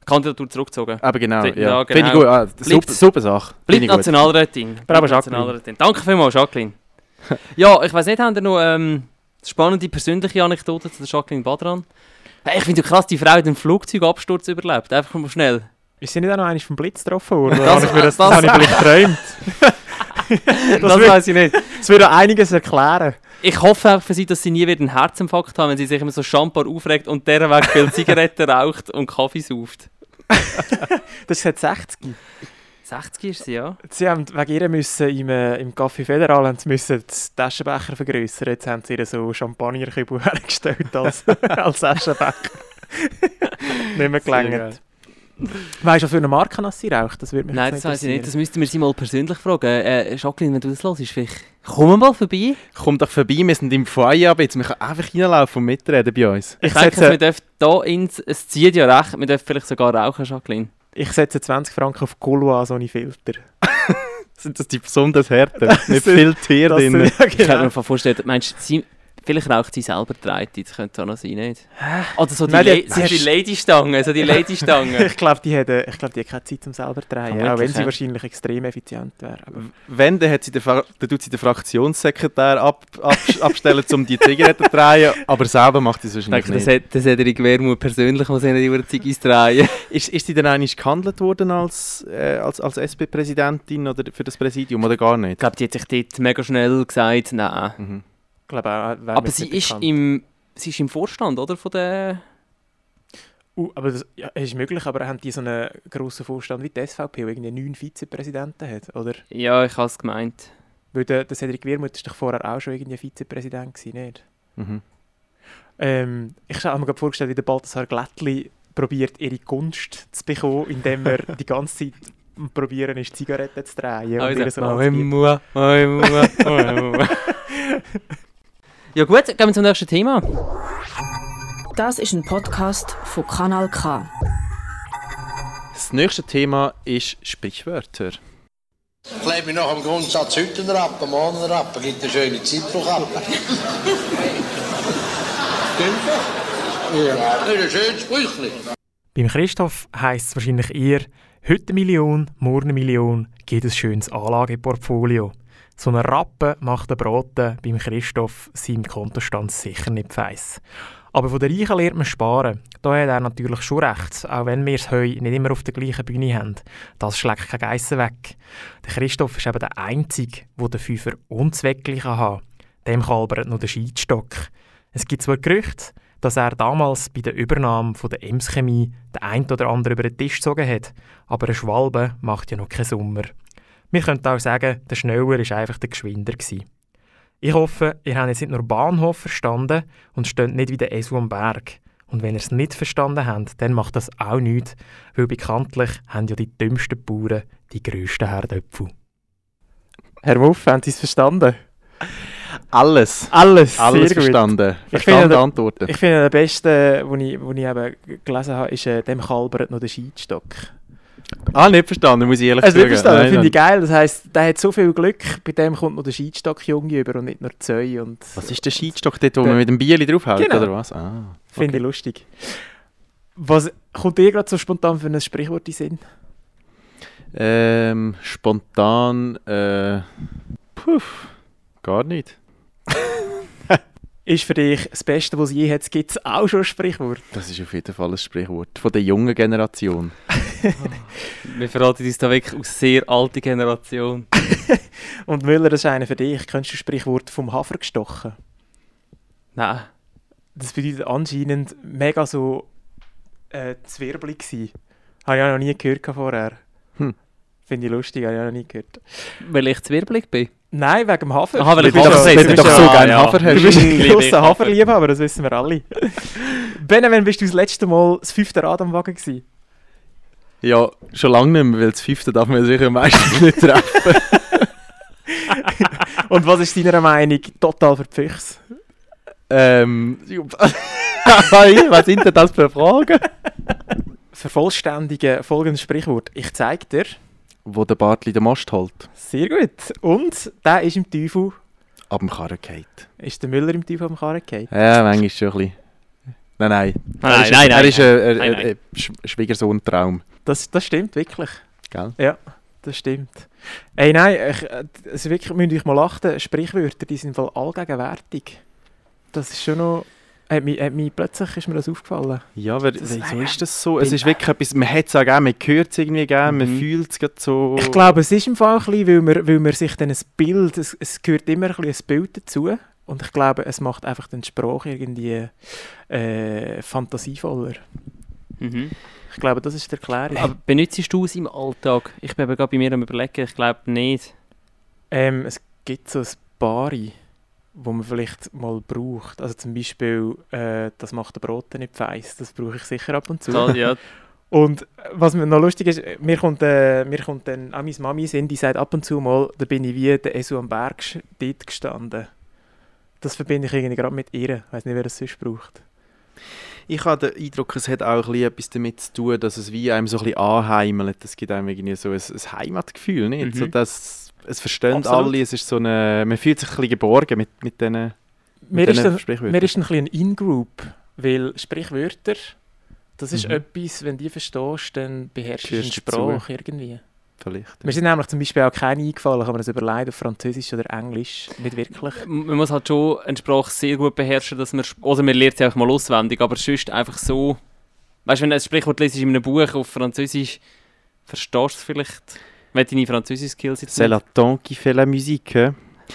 Kandidatur zurückgezogen. Aber genau, Dr- ja. Finde ich gut. Ah, super- super Sache. Finde Bleibt ich gut. Nationalrätin. Bravo, Bleibt Jacqueline. Nationalrätin. Danke vielmals, Jacqueline. [LAUGHS] ja, ich weiß nicht, haben ihr noch ähm, spannende persönliche Anekdoten zu der Jacqueline Badran? Hey, ich finde ja krass, die Frau hat einen Flugzeugabsturz überlebt. Einfach mal schnell. Ist sie nicht auch noch einmal vom Blitz getroffen worden? Das- Das, habe ich, mir das, das- das habe ich vielleicht geträumt. [LAUGHS] Das weiss ich nicht. Das würde einiges erklären. Ich hoffe auch für sie, dass sie nie wieder einen Herzinfarkt haben, wenn sie sich immer so schambar aufregt und deren Weg viel [LAUGHS] Zigaretten raucht und Kaffee sauft. [LAUGHS] Das ist seit 60. 60 ist sie, ja. Sie haben wegen ihr müssen im, äh, im Café Federal haben sie müssen die Taschenbecher vergrößern. Jetzt haben sie ihr so Champagnerkübel [LAUGHS] hergestellt als, als Taschenbecher. nicht mehr gelangt. [LAUGHS] Weißt du, was für eine Marke das sie raucht? Das würde mich Nein, das weiß ich nicht. Das müssten wir sie mal persönlich fragen. Äh, Jacqueline, wenn du das hörst, vielleicht komm mal vorbei. Komm doch vorbei, wir sind im Foyer, aber jetzt wir können einfach reinlaufen und mitreden bei uns. Ich, denke, wir dürfen hier ins, es zieht ja recht, wir dürfen vielleicht sogar rauchen, Jacqueline. Ich setze 20 Franken auf Gaulois ohne Filter. [LAUGHS] Sind das die besonders Härten? Nicht [LAUGHS] viel Tier Das drin. ja, Ich kann genau. mir vorstellen, meinst du, vielleicht raucht sie selber die das könnte auch noch sein, nicht? Oder so die, Nein, die- La- sie so die hat- Lady-Stange, so die [LAUGHS] Lady-Stange. ich glaube, die, hat, äh, ich glaub, die hat keine Zeit zum selber drehen. Auch wenn sie wahrscheinlich extrem effizient wäre. Wenn, dann, hat sie den, dann tut sie den Fraktionssekretär ab, ab, [LAUGHS] abstellen, um die Zigaretten zu drehen, aber selber macht sie es Ich wahrscheinlich denke, das nicht. hat, das hat Erik Wermuth persönlich mal seine über Ziggis drehen. [LAUGHS] Ist, ist sie dann eigentlich gehandelt worden als, äh, als, als SP-Präsidentin oder für das Präsidium oder gar nicht? Ich glaube, die hat sich dort mega schnell gesagt, nein. Mhm. Glaube auch, Aber sie ist, bekannt. im, sie ist im Vorstand, oder? Von der... Uh, aber das ja, ist möglich, aber haben die so einen grossen Vorstand wie die SVP, der irgendwie neun Vizepräsidenten hat, oder? Ja, ich habe es gemeint. Weil der, der Cedric Wirmuth ist doch vorher auch schon irgendwie Vizepräsident gewesen, nicht? Mhm. Ähm, ich habe mir gerade vorgestellt, wie der Balthasar Glättli probiert, ihre Gunst zu bekommen, indem er die ganze Zeit probieren ist, Zigaretten zu drehen. und Also, ihr so moi, anzubieten. moi, [LAUGHS] Ja gut, gehen wir zum nächsten Thema. Das ist ein Podcast von Kanal K. Das nächste Thema ist Sprichwörter. Ich lebe mich nach dem Grundsatz Hüttenrappen, Mohnenrappen, gibt eine schöne Zeitbruchappe. Stimmt Ja. Das ist ein schönes Sprüchli. Beim Christoph heisst es wahrscheinlich eher, heute eine Million, morgen eine Million, gibt ein schönes Anlageportfolio. So ein Rappen macht der Brote beim Christoph seinem Kontostand sicher nicht feiss. Aber von den Reichen lernt man sparen. Da hat er natürlich schon recht, auch wenn wir das Heu nicht immer auf der gleichen Bühne haben. Das schlägt keine Geissen weg. Der Christoph ist eben der Einzige, der den Fünfer unzwecklich kann. Dem kalbert noch der Scheidstock. Es gibt zwar Gerüchte, dass er damals bei der Übernahme von der Ems Chemie den ein oder anderen über den Tisch gezogen hat, aber ein Schwalbe macht ja noch keinen Sommer. Wir könnten auch sagen, der Schneller war einfach der Geschwinder. Gewesen. Ich hoffe, ihr habt jetzt nicht nur Bahnhof verstanden und steht nicht wie der Esel am Berg. Und wenn ihr es nicht verstanden habt, dann macht das auch nichts, weil bekanntlich haben ja die dümmsten Bauern die grössten Herdöpfel. Herr Muff, haben Sie es verstanden? Alles. Alles, Alles sehr gut. verstanden. Ich Verstanden finde, Antworten. Ich finde, der beste, den ich, wo ich eben gelesen habe, ist äh, «Dem kalbert noch der Scheidstock». Ah, nicht verstanden, muss ich ehrlich Also sagen. nicht verstanden, Nein, finde ich geil. Das heisst, der hat so viel Glück, bei dem kommt noch der Scheidstock Junge über und nicht nur Zeu. Und Was ist der Scheidstock dort, wo Der- man mit dem Bieli draufhält, Genau. oder was? Ah, Finde ich lustig. Was kommt dir gerade so spontan für ein Sprichwort in Sinn? Ähm, spontan, äh, puff, gar nicht. Ist für dich das Beste, was es je hat, gibt es auch schon ein Sprichwort? Das ist auf jeden Fall ein Sprichwort von der jungen Generation. [LAUGHS] Wir verraten uns da wirklich aus sehr alter Generation. [LAUGHS] Und Müller, das ist einer für dich. Kennst du das Sprichwort vom Hafer gestochen? Nein. Das bedeutet anscheinend mega so äh, zwirbelig sein. Habe ich auch noch nie gehört vorher. Hm. Finde ich lustig, habe ich auch noch nie gehört. Weil ich zwirbelig bin. Nein, wegen dem Hafer. Aha, weil ich Du bist Hafer ja- sehe. du bist ja- so Ah, gerne ja. Hafer hast. Du bist ein grosser Hafer. Haferliebhaber, das wissen wir alle. [LAUGHS] Ben, wann bist du das letzte Mal das fünfte Rad am Wagen gewesen? Ja, schon lange nicht mehr, weil das fünfte darf man sich ja meistens nicht treffen. [LAUGHS] Und was ist deiner Meinung total für die Füchse? ähm, [LAUGHS] was sind denn das für Fragen? Vervollständige folgendes Sprichwort. Ich zeig dir. Wo der Bartli den Mast hält. Sehr gut. Und der ist im Teufel. Ab dem Karren. Ist der Müller im Teufel am Karren gefallen? Ja, manchmal schon ein bisschen. Nein, nein. Nein, er ist, nein, er nein, ist nein. ein, ein, Nein, ein, ein Sch- Schwiegersohn-Traum. Das, das stimmt wirklich. Gell? Ja, das stimmt. Ey, nein, ich, also wirklich, müsst ihr euch mal achten, Sprichwörter, die sind voll allgegenwärtig. Das ist schon noch... Hat mich, hat mich, plötzlich ist mir das aufgefallen. Ja, aber wieso ist das so? Es ist wirklich etwas, man hat es auch gerne, man hört es irgendwie gerne, man fühlt es gerade so. Ich glaube, es ist im Fall ein bisschen, weil man, weil man sich dann ein Bild, es, es gehört immer ein, bisschen ein Bild dazu. Und ich glaube, es macht einfach den Sprache irgendwie äh, fantasievoller. Mhm. Ich glaube, das ist die Erklärung. Aber benutzt du es im Alltag? Ich bin gerade bei mir am überlegen, ich glaube nicht. Ähm, es gibt so ein paar, wo man vielleicht mal braucht. Also zum Beispiel, äh, das macht der Brot nicht feiss. Das brauche ich sicher ab und zu. Toll, ja. [LAUGHS] Und was mir noch lustig ist, mir kommt, äh, mir kommt dann auch meine Mami in, die sagt ab und zu mal, da bin ich wie der Esu am Berg dort gestanden. Das verbinde ich irgendwie gerade mit ihr. Ich weiß nicht, wer das sonst braucht. Ich habe den Eindruck, es hat auch ein bisschen etwas damit zu tun, dass es wie einem so ein bisschen anheimelt. Es gibt einem irgendwie so ein, ein Heimatgefühl, nicht? Mhm. So, dass, es verstehen Absolut. alle, es ist so eine, man fühlt sich ein bisschen geborgen mit, mit diesen Mir ist, Sprichwörtern. mir ist ein bisschen ein In-Group, weil Sprichwörter, das ist Mhm. etwas, wenn du die verstehst, dann beherrschst du dazu. Sprache irgendwie. Vielleicht. Mir sind nämlich zum Beispiel auch keine eingefallen, kann man das überlegen, auf Französisch oder Englisch. Nicht wirklich. Man muss halt schon eine Sprache sehr gut beherrschen, dass man, oder man lernt sie einfach mal auswendig, aber sonst einfach so, weißt du, wenn du ein Sprichwort liest in einem Buch auf Französisch, verstehst du es vielleicht, wenn deine Französisch-Skills jetzt C'est la temps qui fait la musique. hä?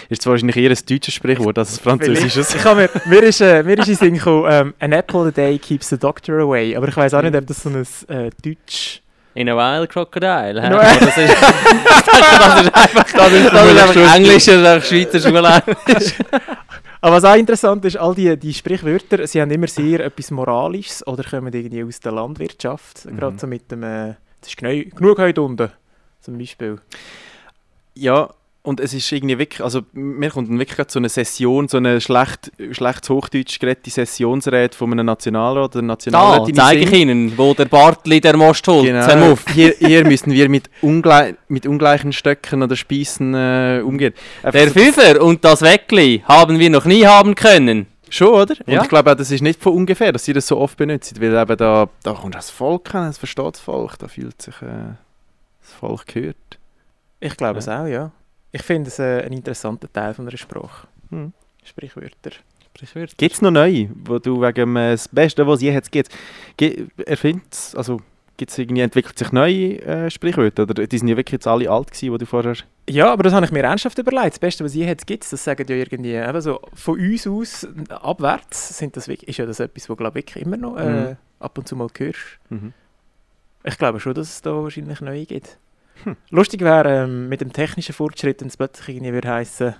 Ist zwar wahrscheinlich eher ein deutsches Sprichwort als ein französisches. Ich habe mir, mir ist, äh, mir ist in Sinn gekommen, ähm, an apple a day keeps the doctor away. Aber ich weiß auch nicht, ob das so ein äh, Deutsch... In a while crocodile. No. Das, ist, [LAUGHS] das ist einfach, das ist, das ist einfach Englisch oder Schweizer Schulenglisch. Aber was auch interessant ist, all die, die Sprichwörter, sie haben immer sehr etwas Moralisches oder kommen irgendwie aus der Landwirtschaft. Mhm. Gerade so mit dem, äh, es ist genu genug heute unten, zum Beispiel. Ja, und es ist irgendwie wirklich, also mir kommt dann wirklich so eine Session, so eine schlecht, schlecht Hochdeutsch geredete Sessionsrede von einem Nationalrat oder Da Nationalrätin. im zeige ich. Ihnen, wo der Bartli der Most holt. Genau. Hier, hier müssen wir mit, ungle mit ungleichen Stöcken oder Spießen äh, umgehen. Einfach Der so- Pfiffer und das Weckli haben wir noch nie haben können. Schon, oder? Und Ja. ich glaube auch, das ist nicht von ungefähr, dass sie das so oft benutzen, weil eben da, da kommt das Volk hin, das versteht das Volk, da fühlt sich äh, das Volk gehört. Ich glaube Ja. es auch, ja. Ich finde es äh, ein interessanter Teil von einer Sprache. Hm. Sprichwörter. Gibt es noch neue, wo du wegen äh, das Beste, was es je hat, gibt, ge- erfindest, also gibt es irgendwie, entwickelt sich neue äh, Sprichwörter, oder die sind ja wirklich jetzt alle alt gewesen, die du vorher... Ja, aber das habe ich mir ernsthaft überlegt. Das Beste, was je jetzt gibt, das sagen ja irgendwie, eben so, von uns aus abwärts sind das wirklich, ist ja das etwas, was glaube ich immer noch äh, Mhm. ab und zu mal hörst. Mhm. Ich glaube schon, dass es da wahrscheinlich neue gibt. Hm. Lustig wäre ähm, mit dem technischen Fortschritt, wenn es plötzlich irgendwie würde heissen,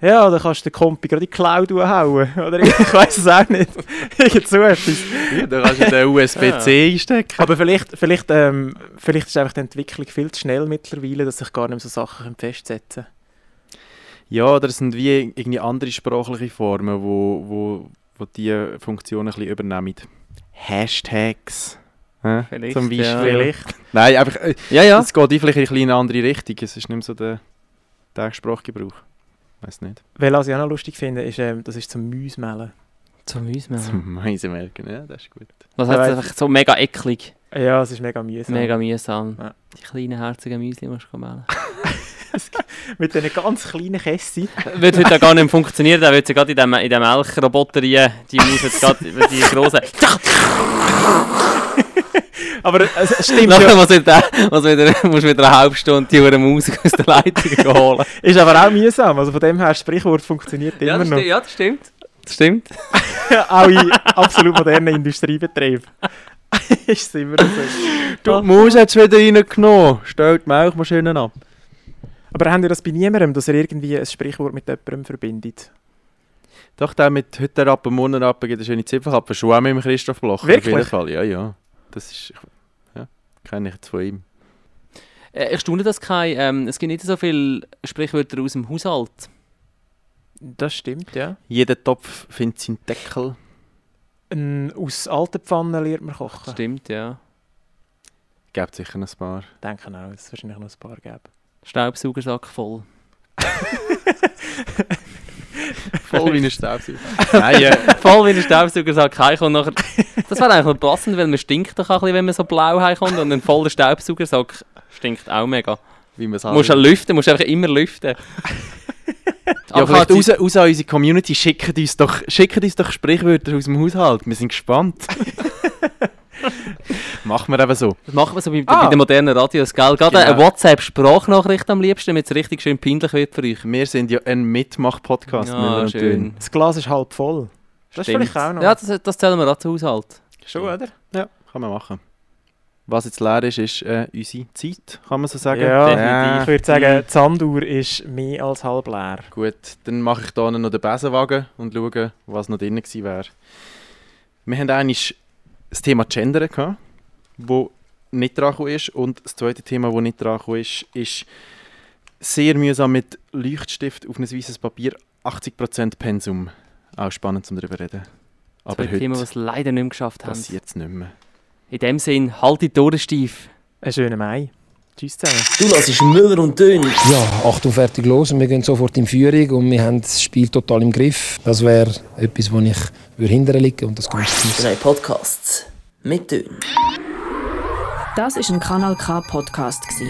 ja, da kannst du den Kompi gerade in die Cloud hauen. [LAUGHS] Oder ich weiß es auch nicht. [LAUGHS] Irgend so etwas. Ja, da kannst du den USB-C einstecken. Aber vielleicht, vielleicht, ähm, vielleicht ist einfach die Entwicklung viel zu schnell mittlerweile, dass sich gar nicht mehr so Sachen können festsetzen Ja, oder es sind wie irgendwie andere sprachliche Formen, wo, wo, wo diese Funktionen ein bisschen übernehmen. Hashtags. Vielleicht, zum Beispiel. ja. Vielleicht. Nein, einfach, äh, Ja, ja. es geht vielleicht in ein bisschen in eine andere Richtung. Es ist nicht mehr so der, der Sprachgebrauch. Weiß nicht. Weil was ich auch noch lustig finde, ist, ähm, das ist zum Mäusmellen. Zum Mäusmeln. Zum Mäusemelken, ja, das ist gut. Was heißt einfach so mega eklig. Ja, es ist mega mühsam. Mega mühsam. Ja. Die kleinen herzigen Müsli musst du melden. [LAUGHS] Mit diesen ganz kleinen Kässi. Wird heute gar nicht mehr funktionieren, dann wird sie gerade in dem, in dem Melkroboter rein, die Maus jetzt gerade, die große. [LAUGHS] Aber es es stimmt [LAUGHS] Nachher ja. muss wieder, muss wieder, musst wieder eine halbe Stunde die Musik aus der Leitung [LAUGHS] holen. Ist aber auch mühsam. Also von dem her, das Sprichwort funktioniert Ja, immer das noch. ja, das stimmt. Das stimmt. [LAUGHS] auch in absolut modernen Industriebetrieben. ist es immer so. Du, die Maus hat es wieder reingenommen. Stellt die Milchmaschine ab. Aber haben ihr das bei niemandem, dass ihr irgendwie ein Sprichwort mit jemandem verbindet? Doch, der mit heute Rappen, Monat Rappen gibt eine schöne Zipfel ab. Schon auch mit dem Christoph Bloch. Auf Wirklich? jeden Fall, ja, ja. Das ist... ich- Ja. Kenne ich jetzt von ihm. Äh, ich staune das kein. Ähm, es gibt nicht so viele Sprichwörter aus dem Haushalt. Das stimmt, ja. Jeder Topf findet seinen Deckel. Ein, aus alten Pfannen lernt man kochen. Stimmt, ja. Gibt sicher ein paar. Ich denke auch, dass es wahrscheinlich noch ein paar gäbe. Staubsaugersack voll. [LAUGHS] [LAUGHS] Voll wie ein Staubsauger. Nein, äh, Voll wie ein Staubsaugersack heimkommt. Nachher, das wäre eigentlich noch passend, weil man stinkt doch ein bisschen, wenn man so blau heimkommt. Und ein voller Staubsaugersack stinkt auch mega. wie man es Du musst ja lüften, musst einfach immer lüften. Ja, Aber vielleicht halt- raus, raus an unsere Community, schickt uns, doch, schickt uns doch Sprichwörter aus dem Haushalt. Wir sind gespannt. [LAUGHS] [LAUGHS] Machen wir eben so. Das machen wir so bei, Ah. bei den modernen Radios, gell? Gerade Genau. eine WhatsApp-Sprachnachricht am liebsten, damit es richtig schön peinlich wird für euch. Wir sind ja ein Mitmach-Podcast. Ja, schön. Das Glas ist halb voll. Das ist Stimmt. vielleicht auch noch. Ja, das, das zählen wir auch zu Haushalt. Schon, oder? Ja, kann man machen. Was jetzt leer ist, ist äh, unsere Zeit, kann man so sagen. Ja, ich würde sagen, die Sanduhr ist mehr als halb leer. Gut, dann mache ich hier noch den Besenwagen und schaue, was noch drin gewesen wäre. Wir haben eigentlich das Thema Gender gehabt, wo nicht dran ist. Und das zweite Thema, das nicht dran ist, ist sehr mühsam mit Leuchtstift auf ein weißes Papier, 80% Pensum. Auch spannend, um darüber zu reden. Aber heute die es leider nicht mehr geschafft haben. passiert es nicht mehr. In dem Sinn, halt die Tore steif. Einen schönen Mai. Tschüss zusammen. Du hörst Müller und Dön. Ja, Achtung, fertig, los. Und wir gehen sofort in Führung und wir haben das Spiel total im Griff. Das wäre etwas, wo ich würde hinterher liegen und das ganz geniessen. Drei Podcasts mit Dön. Das ist ein Kanal K Podcast gsi.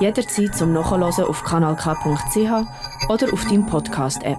Jederzeit zum Nachhören auf kanalk.ch oder auf deinem Podcast App.